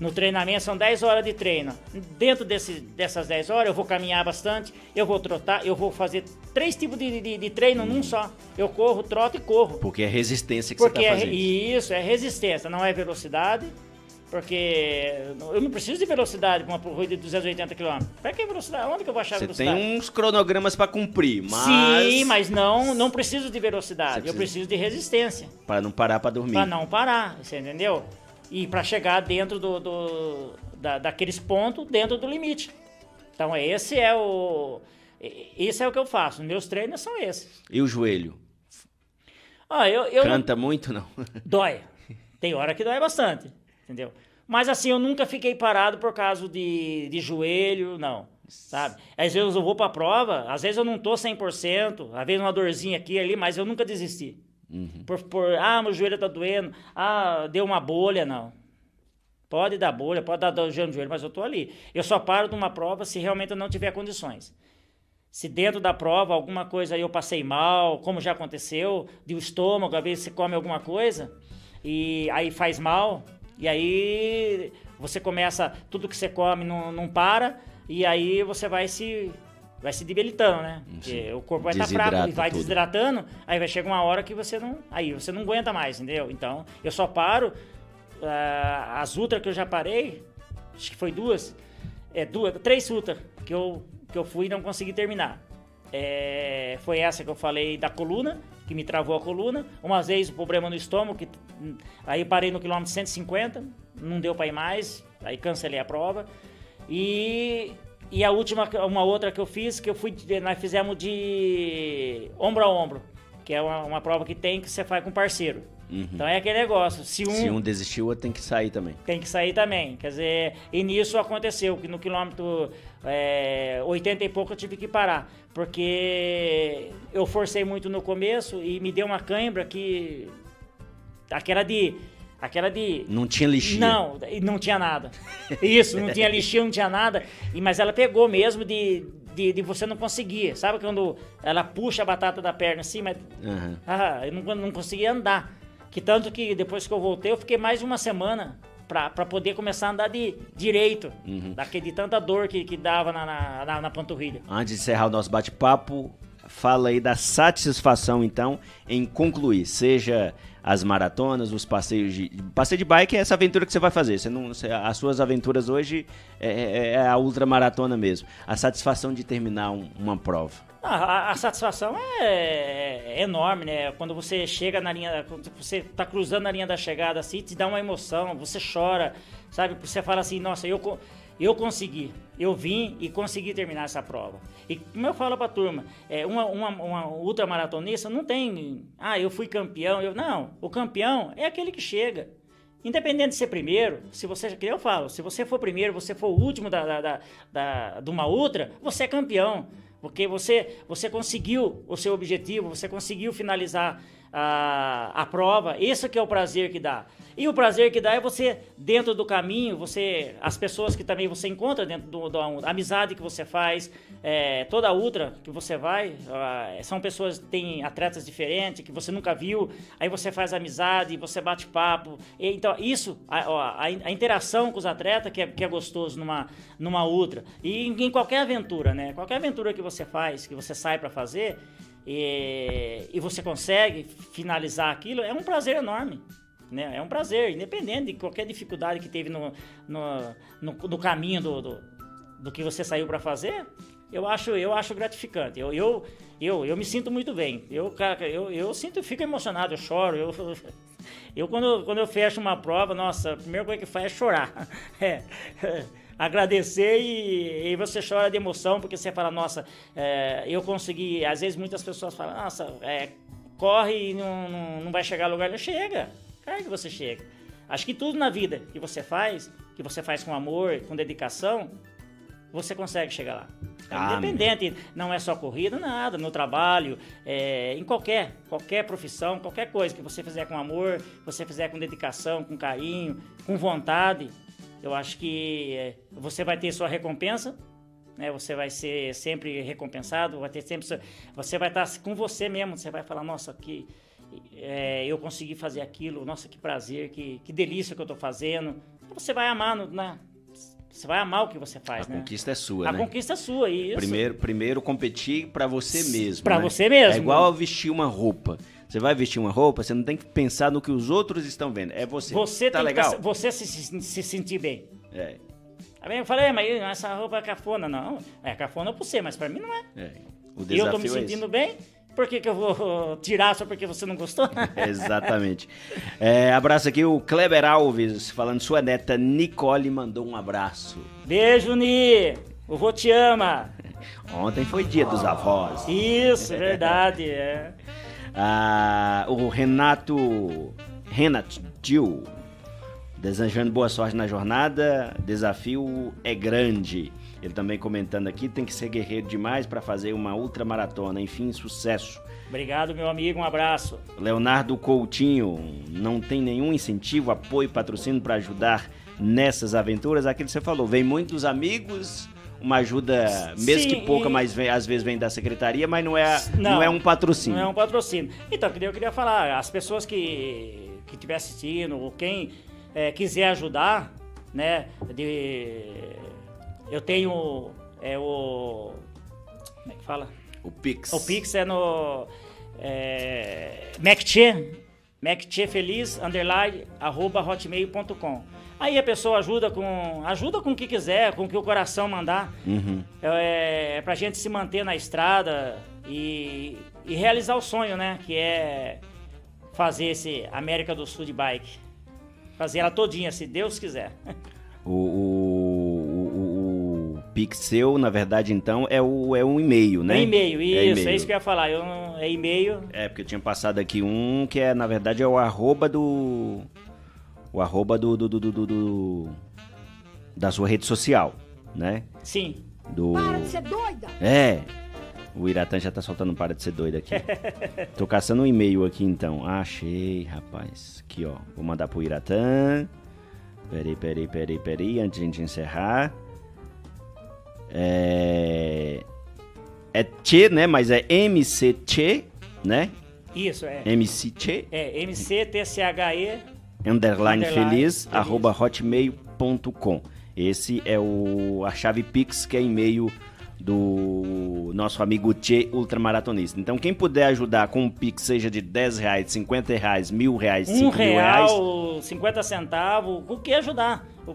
no treinamento são 10 horas de treino. Dentro desse, dessas 10 horas eu vou caminhar bastante, eu vou trotar, eu vou fazer três tipos de, de, de treino num só. Eu corro, troto e corro. Porque é resistência que Porque você tá é, fazendo. isso, é resistência, não é velocidade. Porque eu não preciso de velocidade para uma corrida de 280 km. Para que velocidade? Onde que eu vou achar Você velocidade? tem uns cronogramas pra cumprir, mas... Sim, mas não, não preciso de velocidade. Você Eu precisa- preciso de resistência. Pra não parar pra dormir. Para não parar, você entendeu? E para chegar dentro do, do- da, daqueles pontos, dentro do limite. Então esse é o esse é o que eu faço. Meus treinos são esses. E o joelho? Ah, eu, eu não- Canta muito, não? [laughs] dói. Tem hora que dói bastante, entendeu? Mas assim, eu nunca fiquei parado por causa de, de joelho, não. Sabe? Às vezes eu vou pra prova, às vezes eu não tô 100%, às vezes uma dorzinha aqui e ali, mas eu nunca desisti. Por, por, ah, meu joelho tá doendo, ah, deu uma bolha, não. Pode dar bolha, pode dar dor no joelho, mas eu tô ali. Eu só paro numa prova se realmente eu não tiver condições. Se dentro da prova alguma coisa eu passei mal, como já aconteceu, de o estômago, às vezes você come alguma coisa e aí faz mal, e aí você começa, tudo que você come não, não para, e aí você vai se vai se debilitando, né? Porque o corpo vai estar fraco Desidrata e vai tudo. desidratando, aí vai chegar uma hora que você não, aí você não aguenta mais, entendeu? Então, eu só paro ah, as ultra que eu já parei, acho que foi duas, é duas, três ultra que eu que eu fui e não consegui terminar. É, foi essa que eu falei da coluna, que me travou a coluna. Uma vez o problema no estômago, que, aí parei no quilômetro 150, não deu para ir mais, aí cancelei a prova. E, e a última, uma outra que eu fiz, que eu fui, nós fizemos de ombro a ombro, que é uma, uma prova que tem que você faz com parceiro. Então é aquele negócio, se um, Se um desistiu, o outro tem que sair também. tem que sair também. Quer dizer, e nisso aconteceu, que no quilômetro é, 80 e pouco eu tive que parar. Porque eu forcei muito no começo e me deu uma cãibra que. Aquela de. Aquela de. Não tinha lixinha. Não, não tinha nada. Isso, não tinha lixinho, não tinha nada. E, mas ela pegou mesmo de, de, de você não conseguir. Sabe quando ela puxa a batata da perna assim, mas Aham. ah, eu não, não conseguia andar. Que tanto que depois que eu voltei, eu fiquei mais de uma semana pra, pra poder começar a andar de direito. Daquele de tanta dor que, que dava na, na, na- na panturrilha. Antes de encerrar o nosso bate-papo, fala aí da satisfação, então, em concluir. Seja as maratonas, os passeios de... Passeio de bike é essa aventura que você vai fazer. Você não, você- as suas aventuras hoje é, é- é a ultramaratona mesmo. A satisfação de terminar um- uma prova. Ah, a, a satisfação é, é enorme, né? Quando você chega na linha, quando você tá cruzando a linha da chegada assim, te dá uma emoção, você chora, sabe? Você fala assim, nossa, eu, eu consegui, eu vim e consegui terminar essa prova. E como eu falo pra turma, é, uma, uma, uma ultramaratonista não tem, ah, eu fui campeão, eu, não, o campeão é aquele que chega. Independente de ser primeiro, se você, que eu falo, se você for primeiro, você for o último da, da, da, da- de uma ultra, você é campeão. Porque você, você conseguiu o seu objetivo, você conseguiu finalizar a, a prova. Esse que é o prazer que dá. E o prazer que dá é você, dentro do caminho, você as pessoas que também você encontra dentro do, da amizade que você faz, é, toda a ultra que você vai, são pessoas que têm atletas diferentes, que você nunca viu, aí você faz amizade, você bate papo. E, então, isso, a, a, a interação com os atletas que é, que é gostoso numa, numa ultra. E em, em qualquer aventura, né? Qualquer aventura que você faz, que você sai para fazer, e, e você consegue finalizar aquilo, é um prazer enorme. Né? É um prazer, independente de qualquer dificuldade que teve no, no, no, no caminho do, do, do que você saiu para fazer, eu acho, eu acho gratificante. Eu, eu, eu, eu me sinto muito bem. Eu, cara, eu, eu sinto, fico emocionado, eu choro. Eu, [laughs] eu quando, quando eu fecho uma prova, nossa, a primeira coisa que faz é chorar. [laughs] É, agradecer e, e você chora de emoção porque você fala, nossa, é, eu consegui. Às vezes muitas pessoas falam, nossa, é, corre e não, não, não vai chegar a lugar. Não chega. Claro que você chega. Acho que tudo na vida que você faz, que você faz com amor, com dedicação, você consegue chegar lá. Ah, Independente, não é só corrida, nada, no trabalho, é, em qualquer, qualquer profissão, qualquer coisa que você fizer com amor, você fizer com dedicação, com carinho, com vontade, eu acho que é, você vai ter sua recompensa, né? Você vai ser sempre recompensado, vai ter sempre, você vai estar com você mesmo, você vai falar, nossa, que é, eu consegui fazer aquilo, nossa, que prazer, que, que delícia que eu estou fazendo. Você vai amar, né? Você vai amar o que você faz, a né? conquista é sua, a né? A conquista é sua, isso. Primeiro, primeiro competir para você mesmo. Para né? você mesmo. É igual a vestir uma roupa. Você vai vestir uma roupa, você não tem que pensar no que os outros estão vendo. É você. Você tá legal? que você se, se, se sentir bem. É. Aí eu falei, mas essa roupa é cafona. Não, é cafona pra você, mas pra mim não é. é. O e eu tô me é sentindo bem, por que, que eu vou [laughs] tirar só porque você não gostou? [laughs] Exatamente. É, abraço aqui o Kleber Alves, falando sua neta Nicole mandou um abraço. Beijo, Ni! O vô te ama! [laughs] Ontem foi dia dos avós. Isso, verdade, é. Ah, o Renato Renato Gil desejando boa sorte na jornada, desafio é grande. Ele também comentando aqui, tem que ser guerreiro demais para fazer uma ultramaratona. Enfim, sucesso. Obrigado, meu amigo, um abraço. Leonardo Coutinho, não tem nenhum incentivo, apoio, patrocínio para ajudar nessas aventuras? Aquilo que você falou, vem muitos amigos, uma ajuda, mesmo Sim, que pouca, e... mas vem, às vezes vem da secretaria, mas não é, não, não, é um patrocínio. Não é um patrocínio. Então, eu queria falar, as pessoas que que estiver assistindo, ou quem é, quiser ajudar, né, de eu tenho é, o. Como é que fala? O Pix. O Pix é no. É, MacTche, MacTche Feliz, underline, arroba hotmail.com. Aí a pessoa ajuda com. Ajuda com o que quiser, com o que o coração mandar. Uhum. É, é pra gente se manter na estrada e, e realizar o sonho, né? Que é fazer esse América do Sul de bike. Fazer ela todinha, se Deus quiser. O, o, o, o Pixel, na verdade, então, é, o, é um e-mail, né? É e-mail, isso, é, é isso que eu ia falar. Eu, é e-mail. É, porque eu tinha passado aqui um que é, na verdade, é o arroba do. O arroba do. do, do, do, do da sua rede social, né? Sim. Do... Para de ser doida! É. O Iratan já tá soltando um para de ser doido aqui. [laughs] Tô caçando um e-mail aqui então. Achei, rapaz. Aqui, ó. Vou mandar pro Iratan. Peraí, peraí, peraí, peraí. Antes de a gente encerrar. É. É Tchê, né? Mas é MC Tchê, né? Isso, é. MC Tchê. É, MC-T-C-H-E. Underline, underline feliz, feliz, arroba hotmail.com. Esse é o, a chave Pix, que é e-mail do nosso amigo Tchê Ultramaratonista. Então, quem puder ajudar com um Pix, seja de 10 reais, 50 reais, mil reais, 5 um mil real, reais. 50 centavos, o que ajudar. O,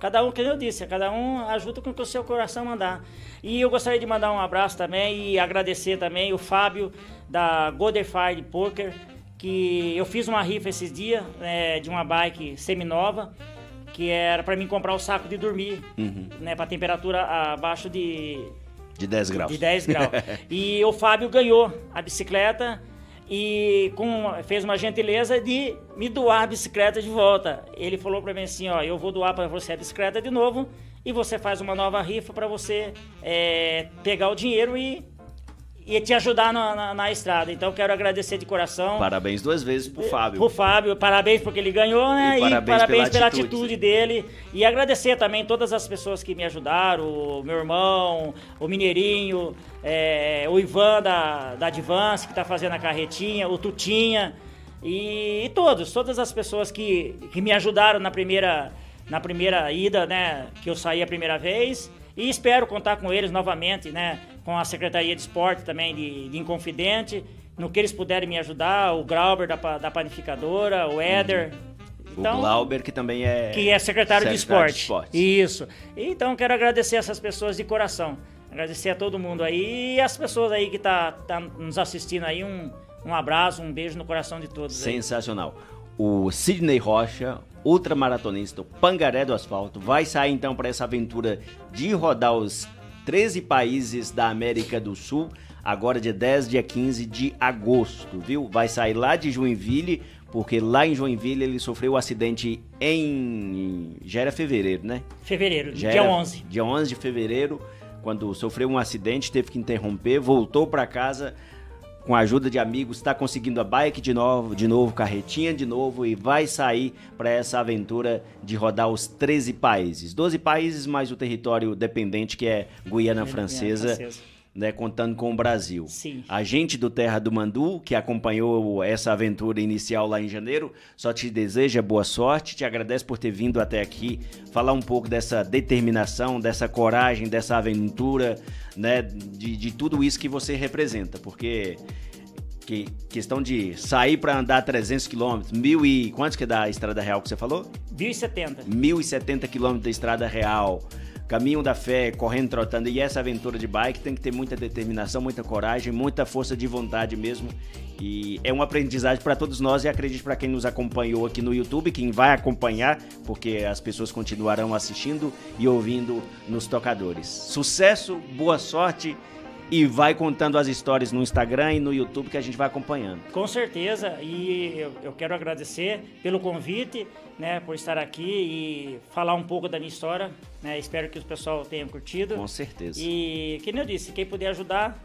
cada um, que eu disse, cada um ajuda com o que o seu coração mandar. E eu gostaria de mandar um abraço também e agradecer também o Fábio da Godefire Poker, que eu fiz uma rifa esses dias é, de uma bike semi-nova que era para mim comprar o saco de dormir, uhum. né, para temperatura abaixo de de 10 graus. De 10 graus. [laughs] e o Fábio ganhou a bicicleta e com, fez uma gentileza de me doar a bicicleta de volta. Ele falou para mim assim, ó, eu vou doar para você a bicicleta de novo e você faz uma nova rifa para você é, pegar o dinheiro e e te ajudar na, na, na, estrada. Então quero agradecer de coração. Parabéns duas vezes pro Fábio. Pro Fábio, parabéns porque ele ganhou, né? E parabéns, e parabéns pela, pela atitude. atitude. dele. E agradecer também todas as pessoas que me ajudaram, o meu irmão, o Mineirinho, é, o Ivan da, da Advance, que tá fazendo a carretinha, o Tutinha. E, e todos, todas as pessoas que, que me ajudaram na primeira, na primeira ida, né? Que eu saí a primeira vez. E espero contar com eles novamente, né? Com a Secretaria de Esporte também de, de Inconfidente, no que eles puderem me ajudar, o Grauber da, da panificadora, o Éder. Uhum. Então, o Glauber, que também é. Que é secretário, secretário de, esporte. de esporte. Isso. Então quero agradecer essas pessoas de coração. Agradecer a todo mundo aí e as pessoas aí que tá, tá nos assistindo aí. Um, um abraço, um beijo no coração de todos. Sensacional. Aí. O Sidney Rocha, ultramaratonista, o Pangaré do Asfalto, vai sair então para essa aventura de rodar os 13 países da América do Sul, agora de 10 dia 15 de agosto, viu? Vai sair lá de Joinville, porque lá em Joinville ele sofreu um acidente em. Já era fevereiro, né? Fevereiro, Já dia era... 11. Dia 11 de fevereiro, quando sofreu um acidente, teve que interromper, voltou para casa com a ajuda de amigos, está conseguindo a bike de novo, de novo, carretinha de novo e vai sair para essa aventura de rodar os 13 países. 12 países mais o território dependente que é Guiana Francesa. Francesa né, contando com o Brasil. Sim. A gente do Terra do Mandu, que acompanhou essa aventura inicial lá em janeiro, só te deseja boa sorte, te agradece por ter vindo até aqui, falar um pouco dessa determinação, dessa coragem, dessa aventura, né, de, de tudo isso que você representa, porque que questão de sair para andar 300 quilômetros, mil e quantos que é da estrada real que você falou? 1070. 1070 quilômetros da estrada real caminho da fé, correndo, trotando. E essa aventura de bike tem que ter muita determinação, muita coragem, muita força de vontade mesmo. E é um aprendizagem para todos nós e acredito para quem nos acompanhou aqui no YouTube, quem vai acompanhar, porque as pessoas continuarão assistindo e ouvindo nos tocadores. Sucesso, boa sorte e vai contando as histórias no Instagram e no YouTube que a gente vai acompanhando. Com certeza, e eu, eu quero agradecer pelo convite, né, por estar aqui e falar um pouco da minha história, né, espero que o pessoal tenha curtido. Com certeza. E, como eu disse, quem puder ajudar,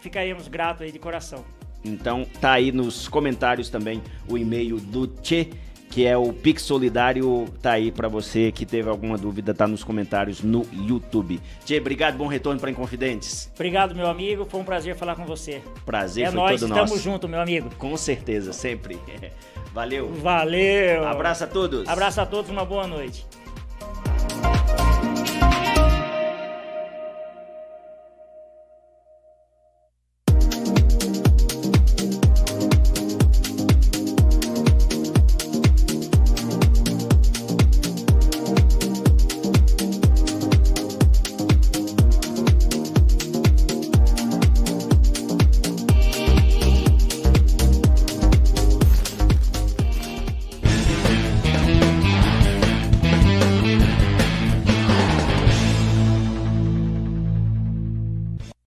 ficaremos gratos aí de coração. Então, tá aí nos comentários também o e-mail do Tchê que é o Pix Solidário, tá aí para você que teve alguma dúvida, tá nos comentários no YouTube. Tchê, obrigado, bom retorno para Inconfidentes. Obrigado, meu amigo, foi um prazer falar com você. Prazer é foi nós, todo nosso. Tamo junto, meu amigo. Com certeza, sempre. [laughs] Valeu. Valeu. Abraço a todos. Abraço a todos, uma boa noite.